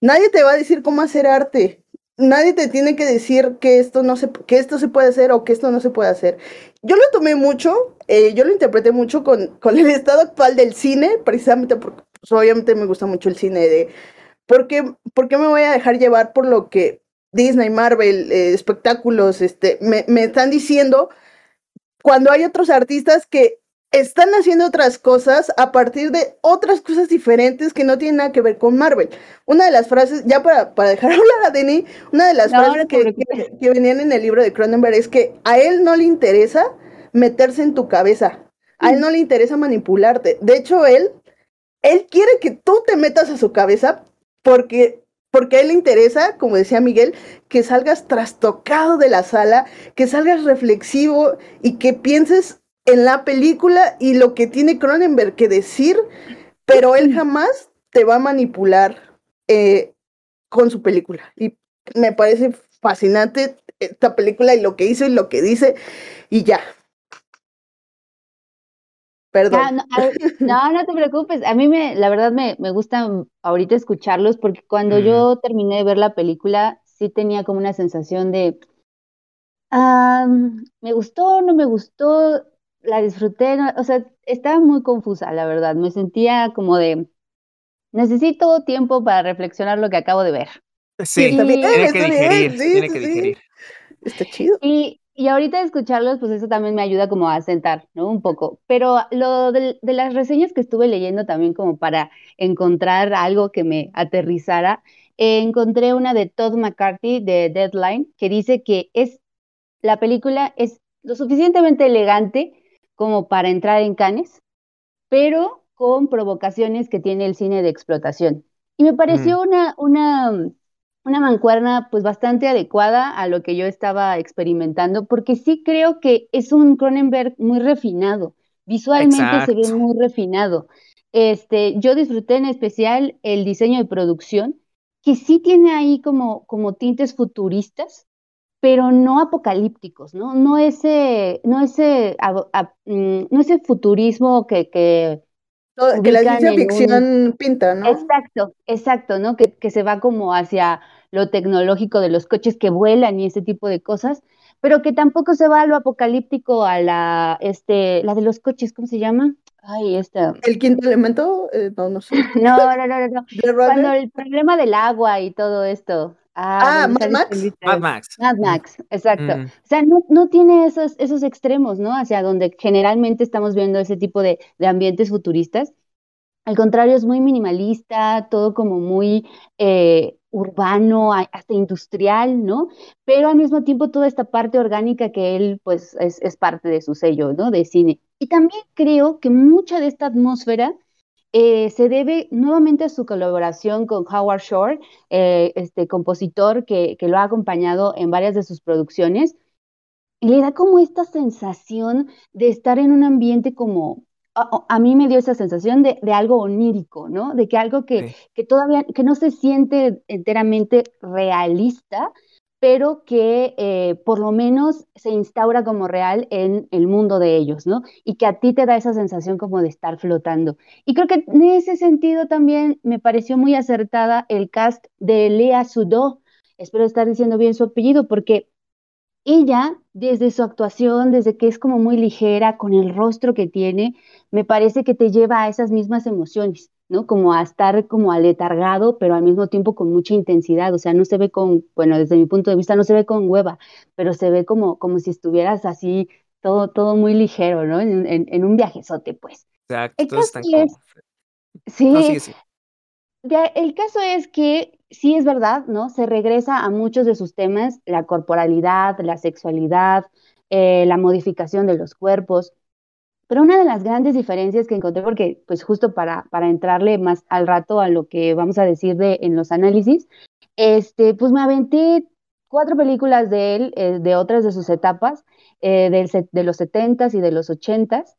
Nadie te va a decir cómo hacer arte nadie te tiene que decir que esto no se, que esto se puede hacer o que esto no se puede hacer. Yo lo tomé mucho, eh, yo lo interpreté mucho con, con, el estado actual del cine, precisamente porque pues, obviamente me gusta mucho el cine de ¿por qué, ¿por qué, me voy a dejar llevar por lo que Disney, Marvel, eh, espectáculos, este, me, me están diciendo cuando hay otros artistas que están haciendo otras cosas a partir de otras cosas diferentes que no tienen nada que ver con Marvel. Una de las frases, ya para, para dejar hablar a Denny, una de las frases que, que, venían en el libro de Cronenberg es que a él no le interesa meterse en tu cabeza, a él no le interesa manipularte. De hecho, él, él quiere que tú te metas a su cabeza porque porque a él le interesa, como decía Miguel, que salgas trastocado de la sala, que salgas reflexivo y que pienses en la película y lo que tiene Cronenberg que decir, pero él jamás te va a manipular eh, con su película. Y me parece fascinante esta película y lo que hizo y lo que dice, y ya. Perdón. no, no, te preocupes. A mí me, la verdad me, me gusta ahorita escucharlos porque cuando yo terminé de ver la película, sí tenía como una sensación de, me gustó, no me gustó, la disfruté, o sea, estaba muy confusa, la verdad. Me sentía como de, necesito tiempo para reflexionar lo que acabo de ver. Sí, también tiene que digerir, tiene que digerir. Está chido. Y, y ahorita escucharlos, pues eso también me ayuda como a sentar, ¿no? Un poco. Pero lo de, de, las reseñas que estuve leyendo también como para encontrar algo que me aterrizara, eh, encontré una de Todd McCarthy de Deadline que dice que es, la película es lo suficientemente elegante como para entrar en canes, pero con provocaciones que tiene el cine de explotación. Y me pareció una, una, una mancuerna pues bastante adecuada a lo que yo estaba experimentando, porque sí creo que es un Cronenberg muy refinado, visualmente se ve muy refinado. Este, yo disfruté en especial el diseño de producción, que sí tiene ahí como, como tintes futuristas, pero no apocalípticos, ¿no? No ese, no ese, mm, no ese futurismo que, que que la ciencia ficción pinta, ¿no? Exacto, exacto, ¿no? Que, que, se va como hacia lo tecnológico de los coches que vuelan y ese tipo de cosas, pero que tampoco se va a lo apocalíptico, a la, este, la de los coches, ¿cómo se llama? Ay, esta. ¿El quinto elemento? Eh, no, no sé. No, no, no, no. Cuando el problema del agua y todo esto. Ah, ah Mad Max. Mad Max. Mad Max, exacto. Mm. O sea, no, no tiene esos, esos extremos, ¿no? Hacia donde generalmente estamos viendo ese tipo de, de ambientes futuristas. Al contrario, es muy minimalista, todo como muy eh, urbano, hasta industrial, ¿no? Pero al mismo tiempo toda esta parte orgánica que él, pues, es, es parte de su sello, ¿no? De cine. Y también creo que mucha de esta atmósfera eh, se debe nuevamente a su colaboración con Howard Shore, eh, este compositor que, lo ha acompañado en varias de sus producciones, y le da como esta sensación de estar en un ambiente como, a, mí me dio esa sensación de, algo onírico, ¿no? De que algo que, que todavía, que no se siente enteramente realista, pero que eh, por lo menos se instaura como real en el mundo de ellos, ¿no? Y que a ti te da esa sensación como de estar flotando. Y creo que en ese sentido también me pareció muy acertada el cast de Lea Sudó, espero estar diciendo bien su apellido, porque ella, desde su actuación, desde que es como muy ligera, con el rostro que tiene, me parece que te lleva a esas mismas emociones. ¿No? Como a estar como aletargado, pero al mismo tiempo con mucha intensidad, o sea, no se ve con, bueno, desde mi punto de vista no se ve con hueva, pero se ve como, como si estuvieras así, todo, todo muy ligero, ¿no? En, un viajezote, pues. Exacto, Sí, sí, el caso es que sí es verdad, ¿no? Se regresa a muchos de sus temas, la corporalidad, la sexualidad, eh, la modificación de los cuerpos, pero una de las grandes diferencias que encontré, porque pues justo para, para entrarle más al rato a lo que vamos a decir de, en los análisis, este, pues me aventé cuatro películas de él, eh, de otras de sus etapas, eh, de los 70s y de los 80s,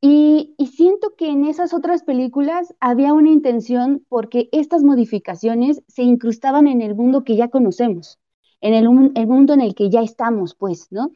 y, y, siento que en esas otras películas había una intención porque estas modificaciones se incrustaban en el mundo que ya conocemos, en el, el mundo en el que ya estamos, pues, ¿no?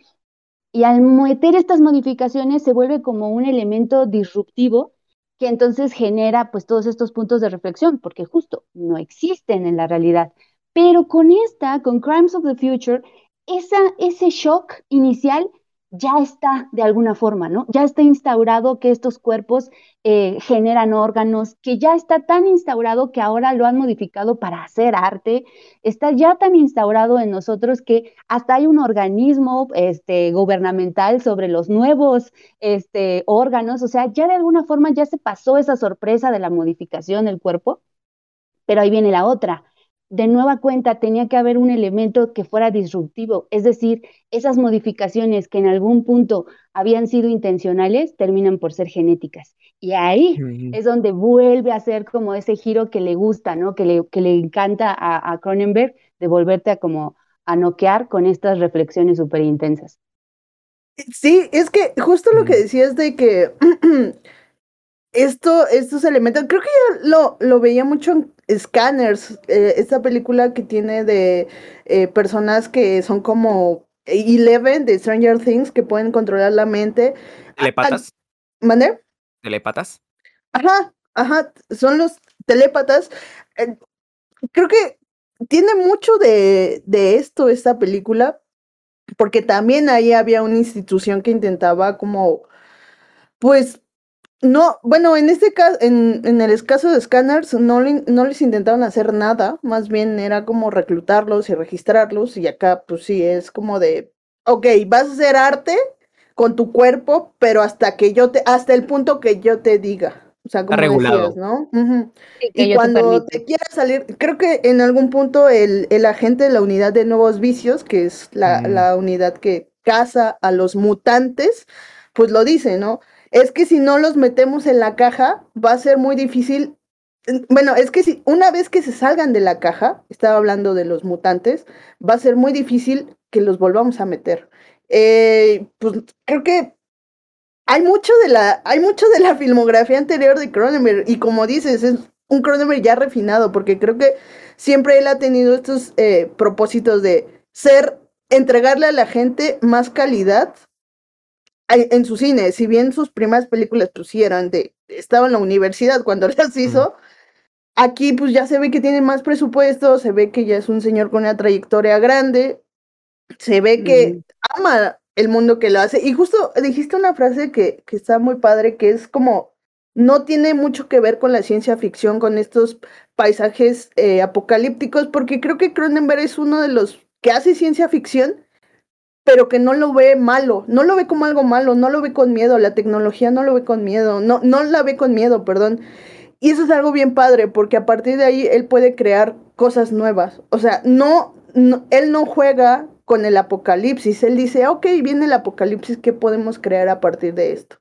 Y al meter estas modificaciones se vuelve como un elemento disruptivo que entonces genera pues todos estos puntos de reflexión, porque justo no existen en la realidad. Pero con esta, con Crimes of the Future, esa, ese shock inicial ya está de alguna forma, ¿no? Ya está instaurado que estos cuerpos eh, generan órganos, que ya está tan instaurado que ahora lo han modificado para hacer arte, está ya tan instaurado en nosotros que hasta hay un organismo este, gubernamental sobre los nuevos este, órganos, o sea, ya de alguna forma ya se pasó esa sorpresa de la modificación del cuerpo, pero ahí viene la otra de nueva cuenta tenía que haber un elemento que fuera disruptivo, es decir, esas modificaciones que en algún punto habían sido intencionales terminan por ser genéticas. Y ahí es donde vuelve a ser como ese giro que le gusta, ¿no? Que le, que le encanta a, Cronenberg de volverte a como a noquear con estas reflexiones súper intensas. Sí, es que justo lo que decías de que esto, estos elementos, creo que ya lo, lo veía mucho en Scanners, eh, esta película que tiene de eh, personas que son como Eleven de Stranger Things que pueden controlar la mente. ¿Telepatas? ¿Mande? ¿Telepatas? Ajá, ajá, son los telépatas. Eh, creo que tiene mucho de, de esto esta película, porque también ahí había una institución que intentaba como, pues, no, bueno, en este caso, en, en el caso de Scanners, no, no les intentaron hacer nada, más bien era como reclutarlos y registrarlos, y acá, pues sí, es como de, ok, vas a hacer arte con tu cuerpo, pero hasta que yo te, hasta el punto que yo te diga. O sea, como decías, ¿no? y cuando te, quieras salir, creo que en algún punto el, el, agente de la unidad de nuevos vicios, que es la, mm. la unidad que caza a los mutantes, pues lo dice, ¿no? Es que si no los metemos en la caja, va a ser muy difícil. Bueno, es que si una vez que se salgan de la caja, estaba hablando de los mutantes, va a ser muy difícil que los volvamos a meter. Eh, pues creo que hay mucho de la, hay mucho de la filmografía anterior de Cronenberg, y como dices, es un Cronenberg ya refinado, porque creo que siempre él ha tenido estos eh, propósitos de ser, entregarle a la gente más calidad en su cine, si bien sus primeras películas pues sí eran de, estaba en la universidad cuando las hizo, aquí pues ya se ve que tiene más presupuesto, se ve que ya es un señor con una trayectoria grande, se ve que ama el mundo que lo hace. Y justo dijiste una frase que, que está muy padre, que es como, no tiene mucho que ver con la ciencia ficción, con estos paisajes eh, apocalípticos, porque creo que Cronenberg es uno de los que hace ciencia ficción, pero que no lo ve malo, no lo ve como algo malo, no lo ve con miedo, la tecnología no lo ve con miedo, no, no la ve con miedo, perdón. Y eso es algo bien padre, porque a partir de ahí él puede crear cosas nuevas. O sea, no, él no juega con el apocalipsis. Él dice, ok, viene el apocalipsis, ¿qué podemos crear a partir de esto?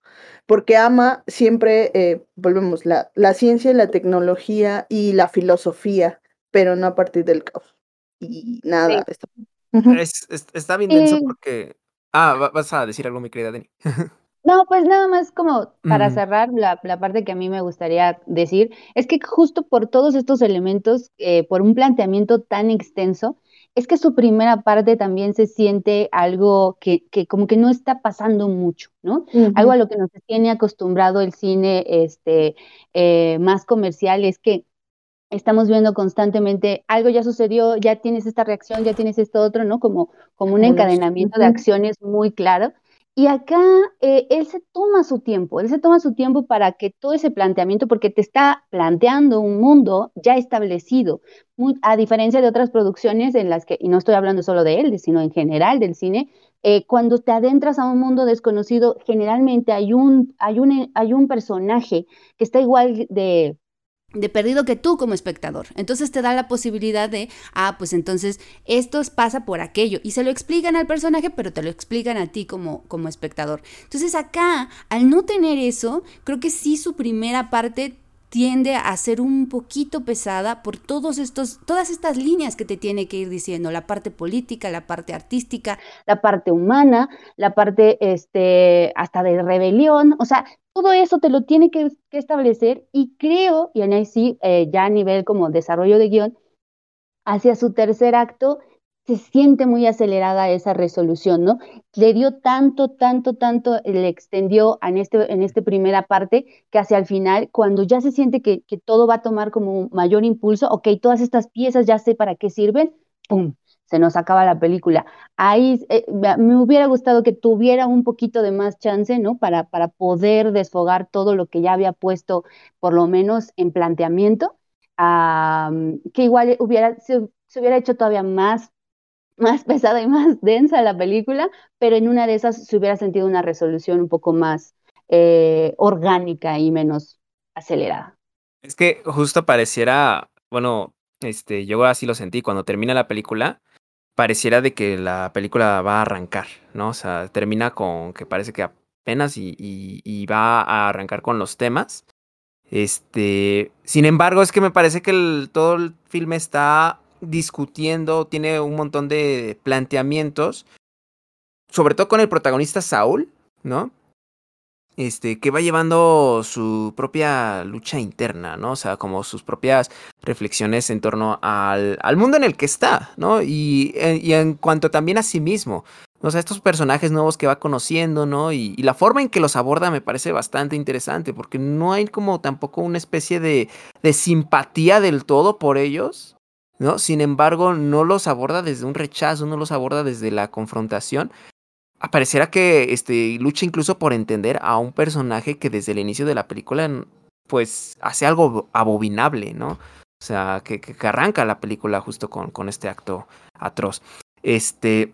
Porque ama siempre, eh, volvemos, la, la ciencia y la tecnología y la filosofía, pero no a partir del caos. Y nada. Está... está bien denso porque... Ah, vas a decir algo, mi querida Dani. No, pues nada más como para cerrar la, parte que a mí me gustaría decir, es que justo por todos estos elementos, eh, por un planteamiento tan extenso, es que su primera parte también se siente algo que, que como que no está pasando mucho, ¿no? Algo a lo que nos tiene acostumbrado el cine este, eh, más comercial es que estamos viendo constantemente algo ya sucedió, ya tienes esta reacción, ya tienes esto otro, ¿no? Como, como un encadenamiento de acciones muy claro. Y acá eh, él se toma su tiempo, él se toma su tiempo para que todo ese planteamiento, porque te está planteando un mundo ya establecido, a diferencia de otras producciones en las que, y no estoy hablando solo de él, sino en general del cine, eh, cuando te adentras a un mundo desconocido, generalmente hay un, hay un, hay un personaje que está igual de de perdido que tú como espectador. Entonces te da la posibilidad de, ah, pues entonces esto pasa por aquello. Y se lo explican al personaje, pero te lo explican a ti como, como espectador. Entonces acá, al no tener eso, creo que sí su primera parte tiende a ser un poquito pesada por todos estos, todas estas líneas que te tiene que ir diciendo, la parte política, la parte artística, la parte humana, la parte este, hasta de rebelión, o sea, todo eso te lo tiene que, establecer y creo, y ahí sí, eh, ya a nivel como desarrollo de guion, hacia su tercer acto se siente muy acelerada esa resolución, ¿no? Le dio tanto, tanto, tanto, le extendió en este, en esta primera parte que hacia el final, cuando ya se siente que, que todo va a tomar como un mayor impulso, ok, todas estas piezas ya sé para qué sirven, ¡pum! Se nos acaba la película. Ahí eh, me hubiera gustado que tuviera un poquito de más chance, ¿no? Para, para poder desfogar todo lo que ya había puesto, por lo menos en planteamiento, que igual hubiera, se hubiera hecho todavía más más pesada y más densa la película, pero en una de esas se hubiera sentido una resolución un poco más eh, orgánica y menos acelerada. Es que justo pareciera, bueno, este, yo así lo sentí, cuando termina la película, pareciera de que la película va a arrancar, ¿no? O sea, termina con que parece que apenas y, va a arrancar con los temas. Este, sin embargo, es que me parece que todo el filme está discutiendo, tiene un montón de planteamientos, sobre todo con el protagonista Saúl, ¿no? Este, que va llevando su propia lucha interna, ¿no? O sea, como sus propias reflexiones en torno al, al mundo en el que está, ¿no? Y, eh, y, en cuanto también a sí mismo. O sea, estos personajes nuevos que va conociendo, ¿no? Y, y, la forma en que los aborda me parece bastante interesante, porque no hay como tampoco una especie de, de simpatía del todo por ellos, ¿no? Sin embargo, no los aborda desde un rechazo, no los aborda desde la confrontación. Aparecerá que este, lucha incluso por entender a un personaje que desde el inicio de la película, pues, hace algo abominable, ¿no? O sea, que, que, arranca la película justo con, con este acto atroz. Este.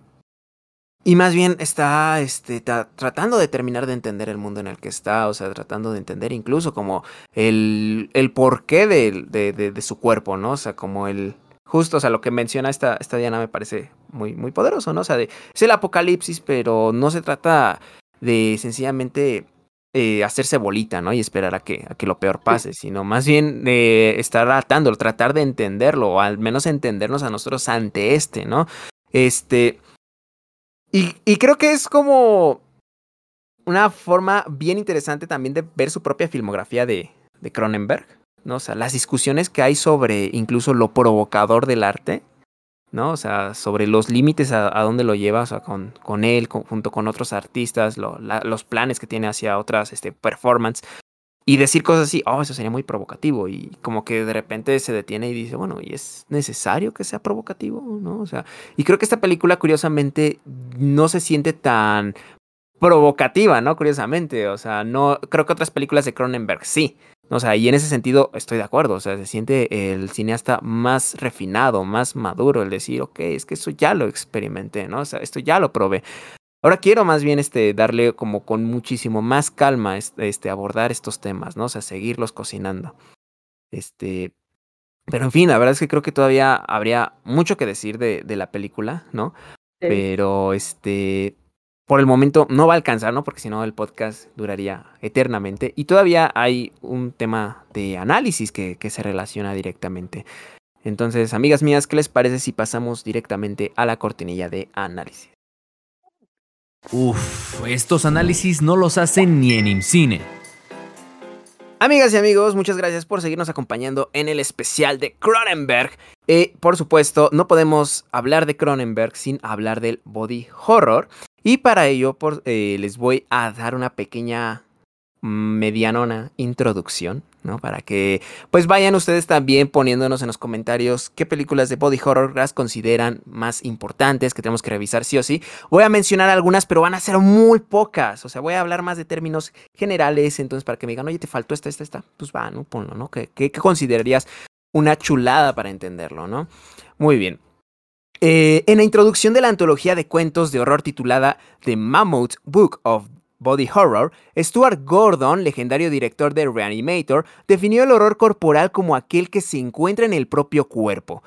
Y más bien está este, tratando de terminar de entender el mundo en el que está, o sea, tratando de entender incluso como el, el porqué de, de, de, de su cuerpo, ¿no? O sea, como el, justo, o sea, lo que menciona esta, esta Diana me parece muy, muy poderoso, ¿no? O sea, de, es el apocalipsis, pero no se trata de sencillamente eh, hacerse bolita, ¿no? Y esperar a que, a que lo peor pase, sino más bien de estar tratándolo, tratar de entenderlo, o al menos entendernos a nosotros ante este, ¿no? Este. Y, y creo que es como una forma bien interesante también de ver su propia filmografía de, de Cronenberg. ¿No? O sea, las discusiones que hay sobre incluso lo provocador del arte, ¿no? O sea, sobre los límites a, dónde lo lleva, o sea, con, con él, junto con otros artistas, los planes que tiene hacia otras este, performances. Y decir cosas así, oh, eso sería muy provocativo. Y como que de repente se detiene y dice, bueno, ¿y es necesario que sea provocativo? ¿No? O sea, y creo que esta película, curiosamente, no se siente tan provocativa, ¿no? Curiosamente. O sea, no. Creo que otras películas de Cronenberg sí. O sea, y en ese sentido estoy de acuerdo, o sea, se siente el cineasta más refinado, más maduro, el decir, ok, es que eso ya lo experimenté, ¿no? O sea, esto ya lo probé. Ahora quiero más bien este, darle como con muchísimo más calma este, abordar estos temas, ¿no? O sea, seguirlos cocinando. Este, pero en fin, la verdad es que creo que todavía habría mucho que decir de, de la película, ¿no? Pero este, por el momento no va a alcanzar, ¿no? Porque si no el podcast duraría eternamente. Y todavía hay un tema de análisis que, que, se relaciona directamente. Entonces, amigas mías, ¿qué les parece si pasamos directamente a la cortinilla de análisis? Uf, estos análisis no los hacen ni en IMCINE. Amigas y amigos, muchas gracias por seguirnos acompañando en el especial de Cronenberg. Y por supuesto, no podemos hablar de Cronenberg sin hablar del body horror. Y para ello eh, les voy a dar una pequeña medianona introducción, ¿no? Para que pues vayan ustedes también poniéndonos en los comentarios qué películas de body horror las consideran más importantes que tenemos que revisar sí o sí. Voy a mencionar algunas, pero van a ser muy pocas. O sea, voy a hablar más de términos generales, entonces para que me digan, oye, te faltó esta, esta, esta, pues va, ¿no? Ponlo, ¿no? ¿Qué, qué, considerarías una chulada para entenderlo, ¿no? Muy bien. Eh, en la introducción de la antología de cuentos de horror titulada The Mammoth Book of Body Horror, Stuart Gordon, legendario director de Reanimator, definió el horror corporal como aquel que se encuentra en el propio cuerpo.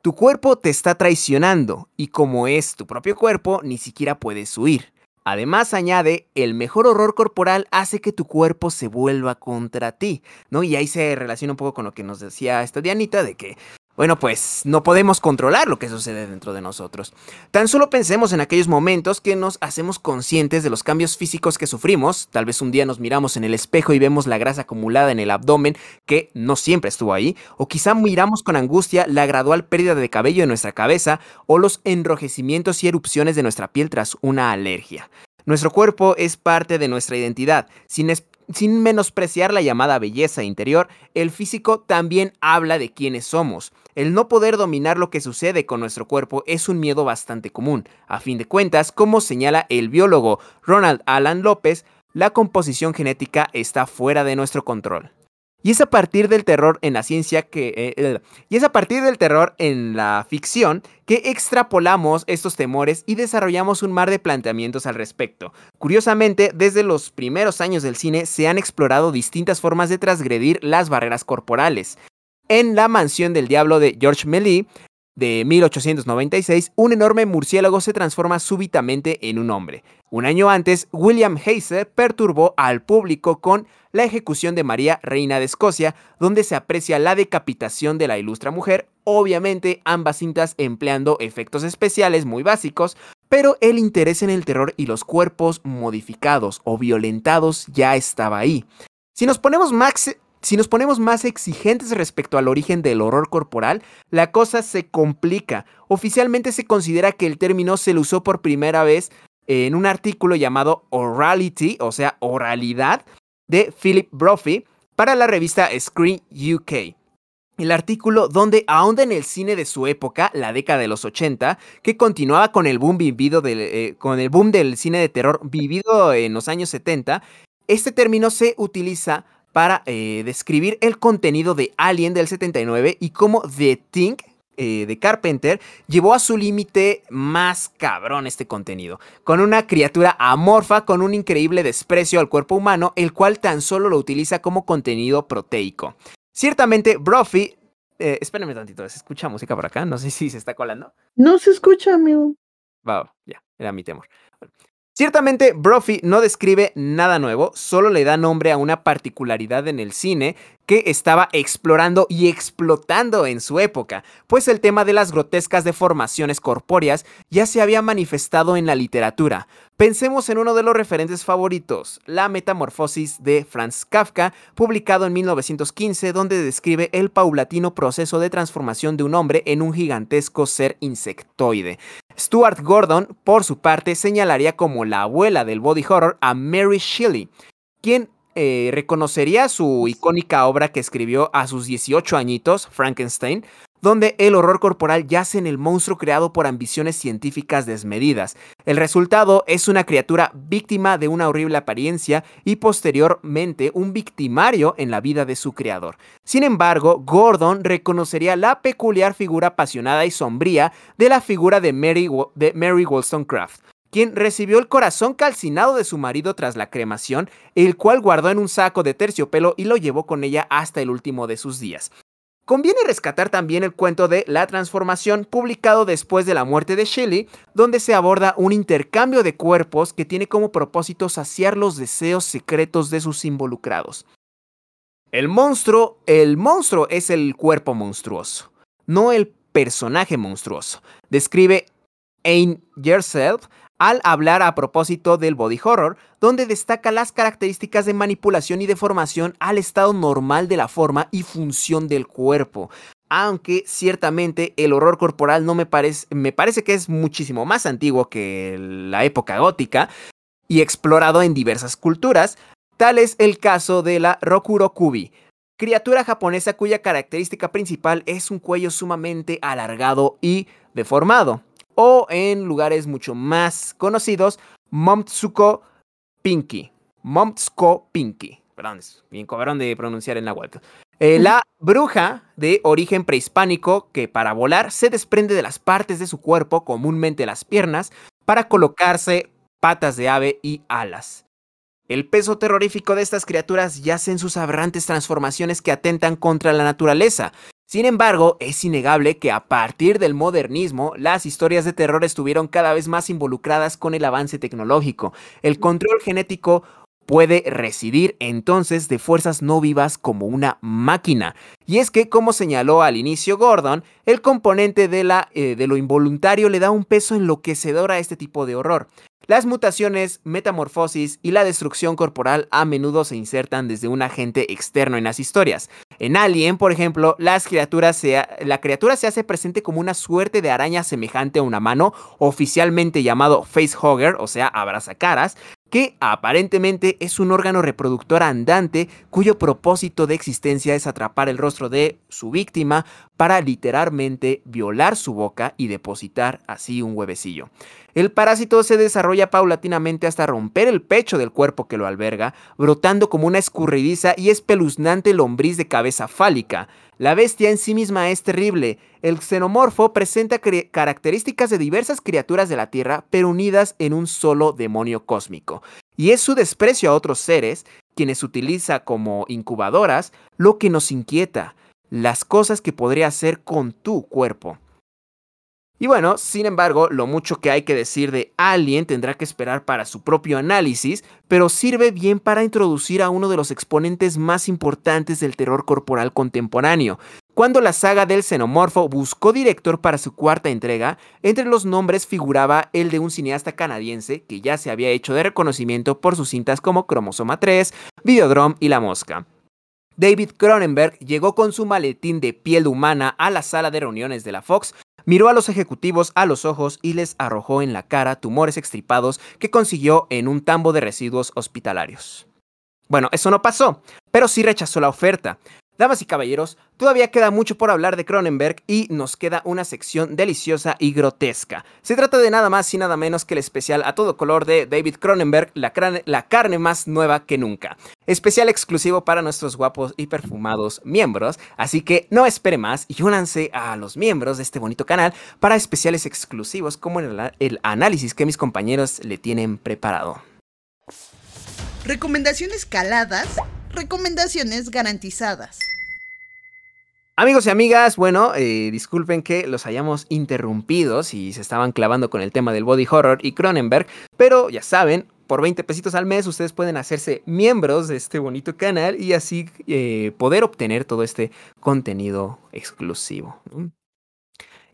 Tu cuerpo te está traicionando y como es tu propio cuerpo, ni siquiera puedes huir. Además, añade, el mejor horror corporal hace que tu cuerpo se vuelva contra ti, ¿no? Y ahí se relaciona un poco con lo que nos decía esta Dianita de que bueno, pues no podemos controlar lo que sucede dentro de nosotros. Tan solo pensemos en aquellos momentos que nos hacemos conscientes de los cambios físicos que sufrimos. Tal vez un día nos miramos en el espejo y vemos la grasa acumulada en el abdomen que no siempre estuvo ahí. O quizá miramos con angustia la gradual pérdida de cabello en nuestra cabeza o los enrojecimientos y erupciones de nuestra piel tras una alergia. Nuestro cuerpo es parte de nuestra identidad. Sin, sin menospreciar la llamada belleza interior, el físico también habla de quiénes somos. El no poder dominar lo que sucede con nuestro cuerpo es un miedo bastante común. A fin de cuentas, como señala el biólogo Ronald Alan López, la composición genética está fuera de nuestro control. Y es a partir del terror en la ciencia que... Eh, eh, y es a partir del terror en la ficción que extrapolamos estos temores y desarrollamos un mar de planteamientos al respecto. Curiosamente, desde los primeros años del cine se han explorado distintas formas de transgredir las barreras corporales. En La Mansión del Diablo de George Méliès, de 1896, un enorme murciélago se transforma súbitamente en un hombre. Un año antes, William Heiser perturbó al público con la ejecución de María, reina de Escocia, donde se aprecia la decapitación de la ilustre mujer, obviamente ambas cintas empleando efectos especiales muy básicos, pero el interés en el terror y los cuerpos modificados o violentados ya estaba ahí. Si nos ponemos más, si nos ponemos más exigentes respecto al origen del horror corporal, la cosa se complica. Oficialmente se considera que el término se lo usó por primera vez en un artículo llamado Orality, o sea, oralidad, de Philip Brophy para la revista Screen UK. El artículo donde ahonda en el cine de su época, la década de los 80, que continuaba con el boom vivido del, eh, con el boom del cine de terror vivido en los años 70, este término se utiliza para eh, describir el contenido de Alien del 79 y cómo The Thing eh, de Carpenter llevó a su límite más cabrón este contenido, con una criatura amorfa con un increíble desprecio al cuerpo humano, el cual tan solo lo utiliza como contenido proteico. Ciertamente, Brophy... Eh, espérenme tantito, ¿se escucha música por acá? No sé si se está colando. No se escucha, amigo. Va, ya, era mi temor. Ciertamente, Brophy no describe nada nuevo, solo le da nombre a una particularidad en el cine que estaba explorando y explotando en su época, pues el tema de las grotescas deformaciones corpóreas ya se había manifestado en la literatura. Pensemos en uno de los referentes favoritos, La Metamorfosis de Franz Kafka, publicado en 1915, donde describe el paulatino proceso de transformación de un hombre en un gigantesco ser insectoide. Stuart Gordon, por su parte, señalaría como la abuela del body horror a Mary Shelley, quien eh, reconocería su icónica obra que escribió a sus 18 añitos, Frankenstein, donde el horror corporal yace en el monstruo creado por ambiciones científicas desmedidas. El resultado es una criatura víctima de una horrible apariencia y posteriormente un victimario en la vida de su creador. Sin embargo, Gordon reconocería la peculiar figura apasionada y sombría de la figura de Mary, de Mary Wollstonecraft, quien recibió el corazón calcinado de su marido tras la cremación, el cual guardó en un saco de terciopelo y lo llevó con ella hasta el último de sus días. Conviene rescatar también el cuento de La Transformación, publicado después de la muerte de Shelley, donde se aborda un intercambio de cuerpos que tiene como propósito saciar los deseos secretos de sus involucrados. El monstruo, el monstruo es el cuerpo monstruoso, no el personaje monstruoso. Describe Ain Yourself al hablar a propósito del body horror, donde destaca las características de manipulación y deformación al estado normal de la forma y función del cuerpo. Aunque ciertamente el horror corporal no me parece, me parece que es muchísimo más antiguo que la época gótica y explorado en diversas culturas, tal es el caso de la Rokurokubi, criatura japonesa cuya característica principal es un cuello sumamente alargado y deformado o en lugares mucho más conocidos, Momtsuko Pinky. Momtsuko Pinky. Perdón, es bien cobrón de pronunciar en la Eh, la bruja de origen prehispánico que para volar se desprende de las partes de su cuerpo, comúnmente las piernas, para colocarse patas de ave y alas. El peso terrorífico de estas criaturas yace en sus aberrantes transformaciones que atentan contra la naturaleza, sin embargo, es innegable que a partir del modernismo, las historias de terror estuvieron cada vez más involucradas con el avance tecnológico. El control genético puede residir entonces de fuerzas no vivas como una máquina. Y es que, como señaló al inicio Gordon, el componente de, la, eh, de lo involuntario le da un peso enloquecedor a este tipo de horror. Las mutaciones, metamorfosis y la destrucción corporal a menudo se insertan desde un agente externo en las historias. En Alien, por ejemplo, las criaturas la criatura se hace presente como una suerte de araña semejante a una mano, oficialmente llamado facehugger, o sea, abrazacaras, que aparentemente es un órgano reproductor andante cuyo propósito de existencia es atrapar el rostro de su víctima para literalmente violar su boca y depositar así un huevecillo. El parásito se desarrolla paulatinamente hasta romper el pecho del cuerpo que lo alberga, brotando como una escurridiza y espeluznante lombriz de cabeza fálica. La bestia en sí misma es terrible. El xenomorfo presenta características de diversas criaturas de la Tierra, pero unidas en un solo demonio cósmico. Y es su desprecio a otros seres, quienes utiliza como incubadoras, lo que nos inquieta, las cosas que podría hacer con tu cuerpo. Y bueno, sin embargo, lo mucho que hay que decir de Alien tendrá que esperar para su propio análisis, pero sirve bien para introducir a uno de los exponentes más importantes del terror corporal contemporáneo. Cuando la saga del xenomorfo buscó director para su cuarta entrega, entre los nombres figuraba el de un cineasta canadiense que ya se había hecho de reconocimiento por sus cintas como Cromosoma 3, Videodrome y La Mosca. David Cronenberg llegó con su maletín de piel humana a la sala de reuniones de la Fox Miró a los ejecutivos a los ojos y les arrojó en la cara tumores extripados que consiguió en un tambo de residuos hospitalarios. Bueno, eso no pasó, pero sí rechazó la oferta. Damas y caballeros, todavía queda mucho por hablar de Cronenberg y nos queda una sección deliciosa y grotesca. Se trata de nada más y nada menos que el especial a todo color de David Cronenberg, la, carne más nueva que nunca. Especial exclusivo para nuestros guapos y perfumados miembros, así que no espere más y únanse a los miembros de este bonito canal para especiales exclusivos como el análisis que mis compañeros le tienen preparado. Recomendaciones caladas recomendaciones garantizadas. Amigos y amigas, bueno, eh, disculpen que los hayamos interrumpido si se estaban clavando con el tema del body horror y Cronenberg, pero ya saben, por 20 pesitos al mes ustedes pueden hacerse miembros de este bonito canal y así eh, poder obtener todo este contenido exclusivo.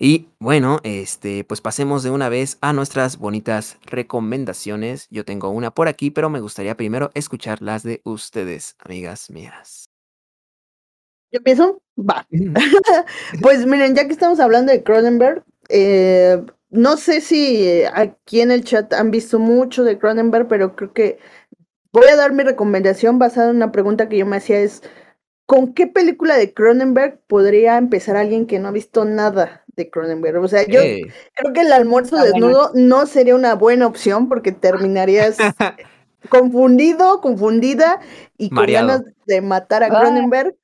Y bueno, este, pues pasemos de una vez a nuestras bonitas recomendaciones. Yo tengo una por aquí, pero me gustaría primero escuchar las de ustedes, amigas mías. ¿Yo empiezo? Va. pues miren, ya que estamos hablando de Cronenberg, eh, no sé si aquí en el chat han visto mucho de Cronenberg, pero creo que voy a dar mi recomendación basada en una pregunta que yo me hacía es, ¿con qué película de Cronenberg podría empezar alguien que no ha visto nada de Cronenberg. O sea, yo creo que el almuerzo desnudo no sería una buena opción porque terminarías confundido, confundida y con ganas de matar a. Cronenberg.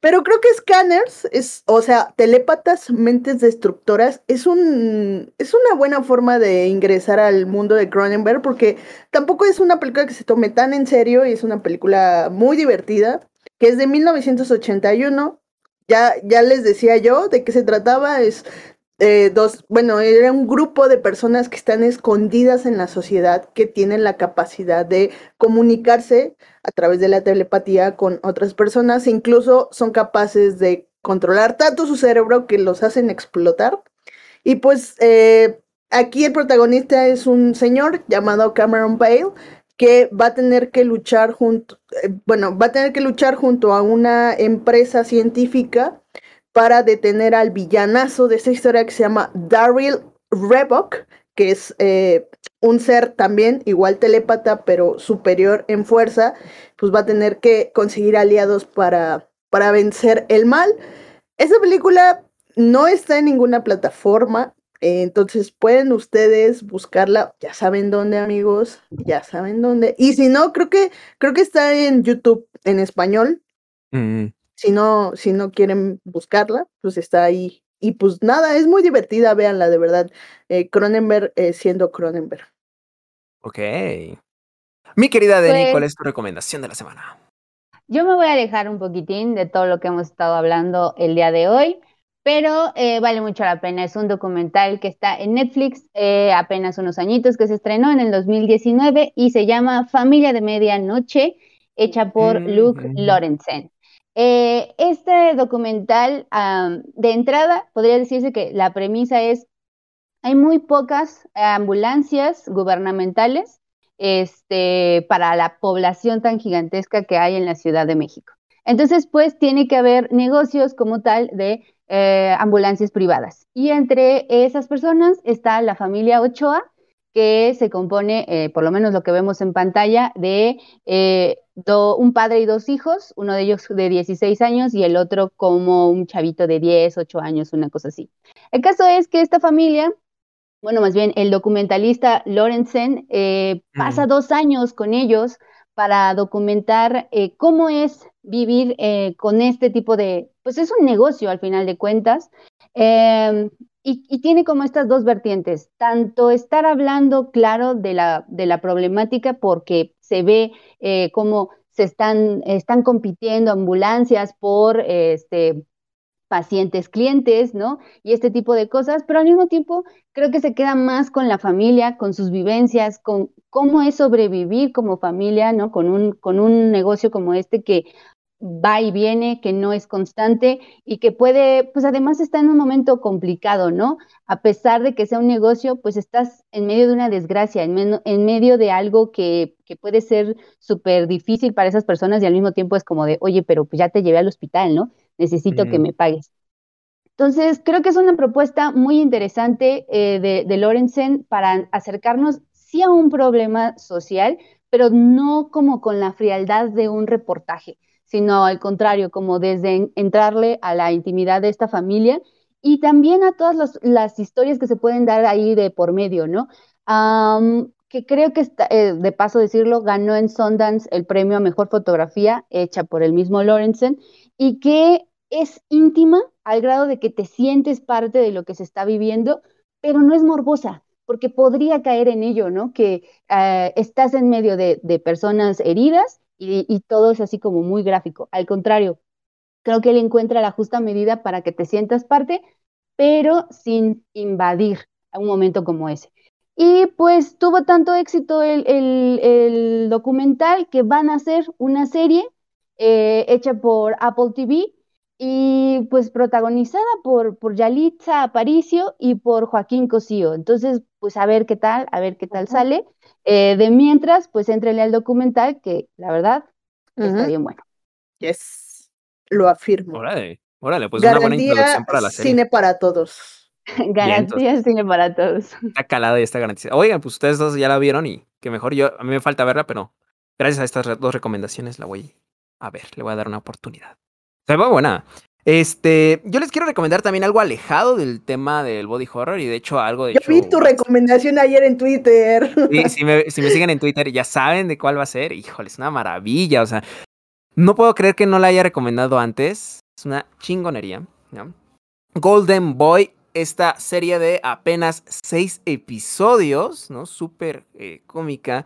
Pero creo que Scanners es, o sea, telépatas, mentes destructoras, es un es una buena forma de ingresar al mundo de Cronenberg porque tampoco es una película que se tome tan en serio y es una película muy divertida, que es de 1981 ya, ya les decía yo de qué se trataba, es eh, dos, bueno, era un grupo de personas que están escondidas en la sociedad, que tienen la capacidad de comunicarse a través de la telepatía con otras personas, e incluso son capaces de controlar tanto su cerebro que los hacen explotar. Y pues eh, aquí el protagonista es un señor llamado Cameron Bale, que va a tener que luchar junto, eh, bueno, va a tener que luchar junto a una empresa científica para detener al villanazo de esta historia que se llama Daryl Revok, que es eh, un ser también igual telépata, pero superior en fuerza, pues va a tener que conseguir aliados para, para vencer el mal. Esta película no está en ninguna plataforma, entonces pueden ustedes buscarla, ya saben dónde, amigos, ya saben dónde. Y si no, creo que creo que está en YouTube en español. Mm. Si no, si no quieren buscarla, pues está ahí. Y pues nada, es muy divertida, véanla de verdad. Eh, Cronenberg eh, siendo Cronenberg. Ok. Mi querida Deni, ¿cuál pues es tu recomendación de la semana? Yo me voy a alejar un poquitín de todo lo que hemos estado hablando el día de hoy pero eh, vale mucho la pena. Es un documental que está en Netflix eh, apenas unos añitos, que se estrenó en el 2019 y se llama Familia de Medianoche, hecha por mm, Luke. Lorenzen. Eh, este documental, de entrada, podría decirse que la premisa es, hay muy pocas ambulancias gubernamentales este, para la población tan gigantesca que hay en la Ciudad de México. Entonces, pues tiene que haber negocios como tal de eh, ambulancias privadas. Y entre esas personas está la familia Ochoa, que se compone, eh, por lo menos lo que vemos en pantalla, de eh, un padre y dos hijos, uno de ellos de 16 años y el otro como un chavito de 10, 8 años, una cosa así. El caso es que esta familia, bueno, más bien el documentalista Lorenzen pasa dos años con ellos para documentar cómo es vivir con este tipo de, pues es un negocio al final de cuentas. Em, y, tiene como estas dos vertientes, tanto estar hablando, claro, de la, de la problemática porque se ve eh, cómo se están, están compitiendo ambulancias por este, pacientes, clientes, ¿no? Y este tipo de cosas, pero al mismo tiempo creo que se queda más con la familia, con sus vivencias, con cómo es sobrevivir como familia, ¿no? Con un, con un negocio como este que va y viene, que no es constante y que puede, pues además está en un momento complicado, ¿no? A pesar de que sea un negocio, pues estás en medio de una desgracia, en, en medio de algo que, que puede ser súper difícil para esas personas y al mismo tiempo es como de, oye, pero pues ya te llevé al hospital, ¿no? Necesito que me pagues. Entonces, creo que es una propuesta muy interesante eh, de, de Lorenzen para acercarnos sí a un problema social, pero no como con la frialdad de un reportaje sino al contrario, como desde entrarle a la intimidad de esta familia y también a todas las historias que se pueden dar ahí de por medio, ¿no? que creo que, eh, de paso decirlo, ganó en Sundance el premio a Mejor Fotografía hecha por el mismo Lorenzen y que es íntima al grado de que te sientes parte de lo que se está viviendo, pero no es morbosa, porque podría caer en ello, ¿no? Que eh, estás en medio de personas heridas y, todo es así como muy gráfico. Al contrario, creo que él encuentra la justa medida para que te sientas parte, pero sin invadir a un momento como ese. Y pues tuvo tanto éxito el, documental que van a hacer una serie eh, hecha por Apple TV y pues protagonizada por, por Yalitza Aparicio y por Joaquín Cosío. Entonces, pues a ver qué tal, a ver qué tal sale. Eh, de mientras, pues entrele al documental, que la verdad está bien bueno. Yes, lo afirmo. Órale, órale, pues una buena introducción para la serie. Cine para todos. Garantía cine para todos. Está calada y está garantizada. Oigan, pues ustedes dos ya la vieron y que mejor yo, a mí me falta verla, pero gracias a estas dos recomendaciones la voy a ver, le voy a dar una oportunidad. Se ve buena. Este, yo les quiero recomendar también algo alejado del tema del body horror y de hecho algo de... Yo vi tu recomendación ayer en Twitter. Sí, si me, si me siguen en Twitter ya saben de cuál va a ser. Híjole, es una maravilla. O sea, no puedo creer que no la haya recomendado antes. Es una chingonería. Golden Boy, esta serie de apenas seis episodios, ¿no? Súper eh, cómica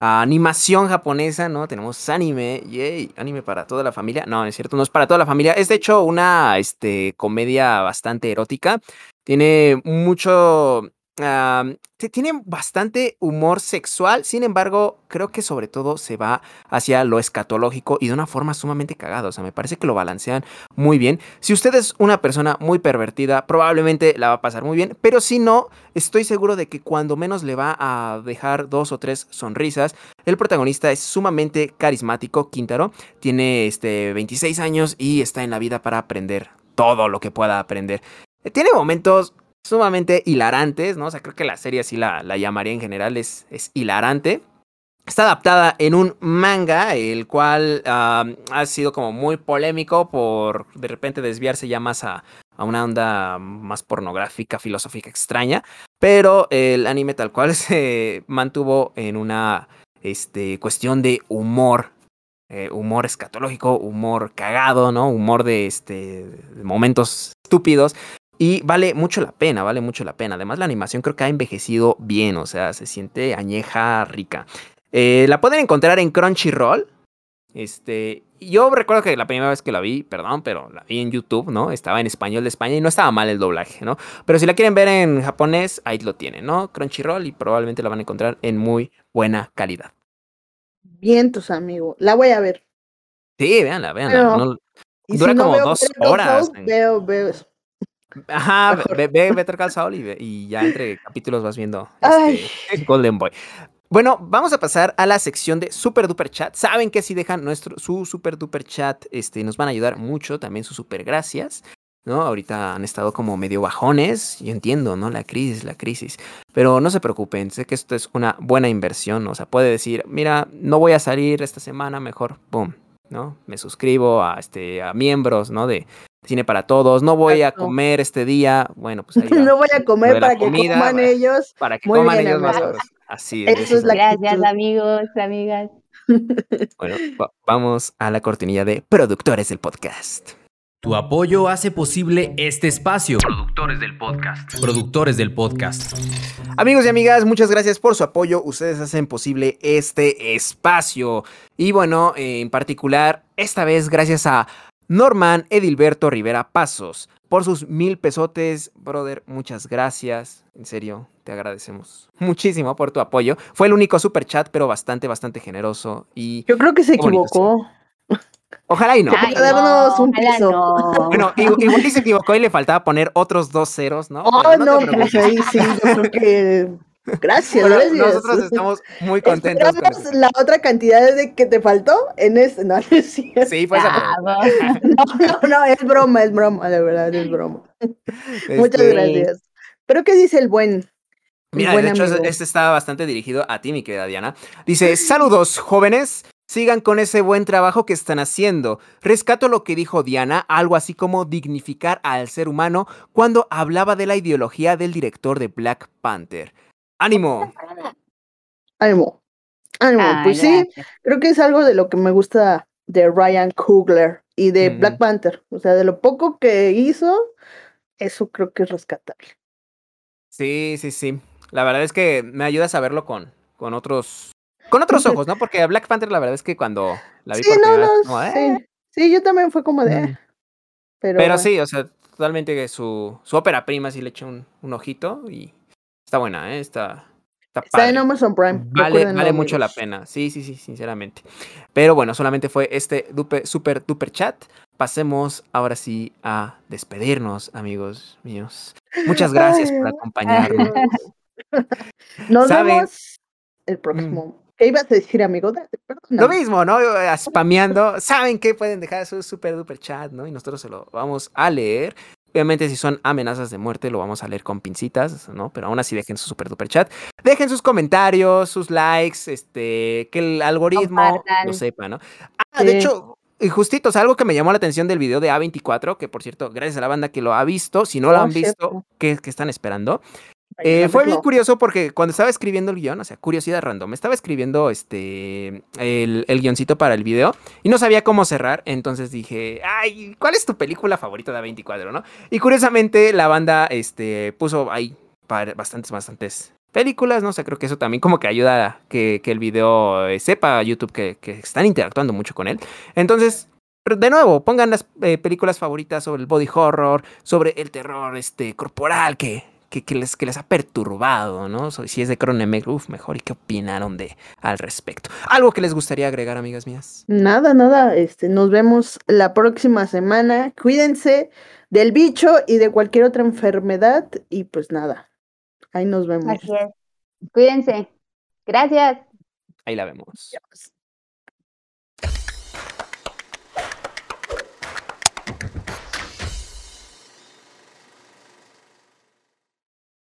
animación japonesa, ¿no? Tenemos anime, yay, anime para toda la familia. No, es cierto, no es para toda la familia. Es de hecho una este, comedia bastante erótica. Tiene mucho tiene bastante humor sexual, sin embargo, creo que sobre todo se va hacia lo escatológico y de una forma sumamente cagada. O sea, me parece que lo balancean muy bien. Si usted es una persona muy pervertida, probablemente la va a pasar muy bien, pero si no, estoy seguro de que cuando menos le va a dejar dos o tres sonrisas. El protagonista es sumamente carismático, Quintaro, tiene este 26 años y está en la vida para aprender todo lo que pueda aprender. Tiene momentos sumamente hilarantes, ¿no? O sea, creo que la serie así la, la llamaría en general, es, hilarante. Está adaptada en un manga, el cual ha sido como muy polémico por de repente desviarse ya más a, a, una onda más pornográfica, filosófica extraña. Pero el anime tal cual se mantuvo en una este, cuestión de humor. Eh, humor escatológico, humor cagado, ¿no? Humor de, este, de momentos estúpidos. Y vale mucho la pena, vale mucho la pena. Además, la animación creo que ha envejecido bien, o sea, se siente añeja, rica. Eh, la pueden encontrar en Crunchyroll. Este, yo recuerdo que la primera vez que la vi, perdón, pero la vi en YouTube, ¿no? Estaba en español de España y no estaba mal el doblaje, ¿no? Pero si la quieren ver en japonés, ahí lo tienen, ¿no? Crunchyroll y probablemente la van a encontrar en muy buena calidad. Vientos, amigo. La voy a ver. Sí, véanla, véanla. dura como dos horas. veo, veo. Ajá, ve, ve Better Call Saul y, ya entre capítulos vas viendo este, Golden Boy. Bueno, vamos a pasar a la sección de Super Duper Chat. Saben que si dejan nuestro, su Super Duper Chat, este, nos van a ayudar mucho. También sus super gracias. ¿no? Ahorita han estado como medio bajones. Yo entiendo, ¿no? La crisis, la crisis. Pero no se preocupen, sé que esto es una buena inversión. O sea, puede decir, mira, no voy a salir esta semana, mejor, boom, ¿no? Me suscribo a, este, a miembros, ¿no? De, cine para todos, no voy a comer este día, bueno, pues ahí no voy a comer para que coman ellos. Para que coman ellos más Así es. es Gracias, amigos, amigas. Bueno, vamos a la cortinilla de productores del podcast. Tu apoyo hace posible este espacio. Productores del podcast. Productores del podcast. Amigos y amigas, muchas gracias por su apoyo. Ustedes hacen posible este espacio. Y bueno, en particular, esta vez gracias a Norman Edilberto Rivera Pasos, por sus mil pesotes, brother, muchas gracias. En serio, te agradecemos muchísimo por tu apoyo. Fue el único super chat, pero bastante, bastante generoso. Y Yo creo que se equivocó. Ojalá y no. darnos un piso. Bueno, igual se equivocó y le faltaba poner otros dos ceros, ¿no? Oh, no, pues ahí sí, yo creo que Gracias, Nosotros estamos muy contentos. Con la otra cantidad de que te faltó en este. No, Sí, fue esa no, no, no, es broma, es broma, de verdad, es broma. Muchas este gracias. Pero, ¿qué dice el buen? Mira, de hecho, este está bastante dirigido a ti, mi querida Diana. Dice: Saludos, jóvenes. Sigan con ese buen trabajo que están haciendo. Rescato lo que dijo Diana, algo así como dignificar al ser humano cuando hablaba de la ideología del director de Black Panther. ¡Ánimo! Ánimo. Ánimo. pues sí, creo que es algo de lo que me gusta de Ryan Coogler y de Black Panther. O sea, de lo poco que hizo, eso creo que es rescatable. Sí, sí, sí. La verdad es que me ayuda a verlo con, con otros con otros ojos, ¿no? Porque a Black Panther la verdad es que cuando la vi sí, no, no, eh". sí. yo también fue como de... Pero, pero sí, o sea, totalmente su, su ópera prima sí le eché un, un ojito y Está buena, ¿eh? Está, está, está en Amazon Prime. Vale, vale mucho la pena. Sí, sí, sí, sinceramente. Pero bueno, solamente fue este dupe, super duper chat. Pasemos ahora sí a despedirnos, amigos míos. Muchas gracias por acompañarnos. Nos vemos el próximo. Mm. ¿Qué ibas a decir, amigo? Lo mismo, ¿no? Spameando. Saben que pueden dejar su super duper chat, ¿no? Y nosotros se lo vamos a leer. Obviamente, si son amenazas de muerte, lo vamos a leer con pincitas, ¿no? Pero aún así, dejen su super duper chat. Dejen sus comentarios, sus likes, este, que el algoritmo lo sepa, ¿no? Ah, de hecho, y justito, o sea, algo que me llamó la atención del video de A24, que por cierto, gracias a la banda que lo ha visto, si no lo oh, han visto, ¿qué, ¿qué, están esperando? Eh, fue bien curioso porque cuando estaba escribiendo el guion, o sea, curiosidad random, estaba escribiendo este el, el, guioncito para el video y no sabía cómo cerrar, entonces dije, ay, ¿cuál es tu película favorita de A24, no? Y curiosamente la banda este, puso ahí bastantes, bastantes películas, no sé, creo que eso también como que ayuda a que, el video eh, sepa a YouTube que, están interactuando mucho con él. Entonces, de nuevo, pongan las eh, películas favoritas sobre el body horror, sobre el terror este, corporal que, que, les, que les ha perturbado, ¿no? Si es de Cronenberg, uff, mejor. ¿Y qué opinaron de al respecto? ¿Algo que les gustaría agregar, amigas mías? Nada, nada. Este, nos vemos la próxima semana. Cuídense del bicho y de cualquier otra enfermedad. Y pues nada, ahí nos vemos. Así es. Cuídense. Gracias. Ahí la vemos.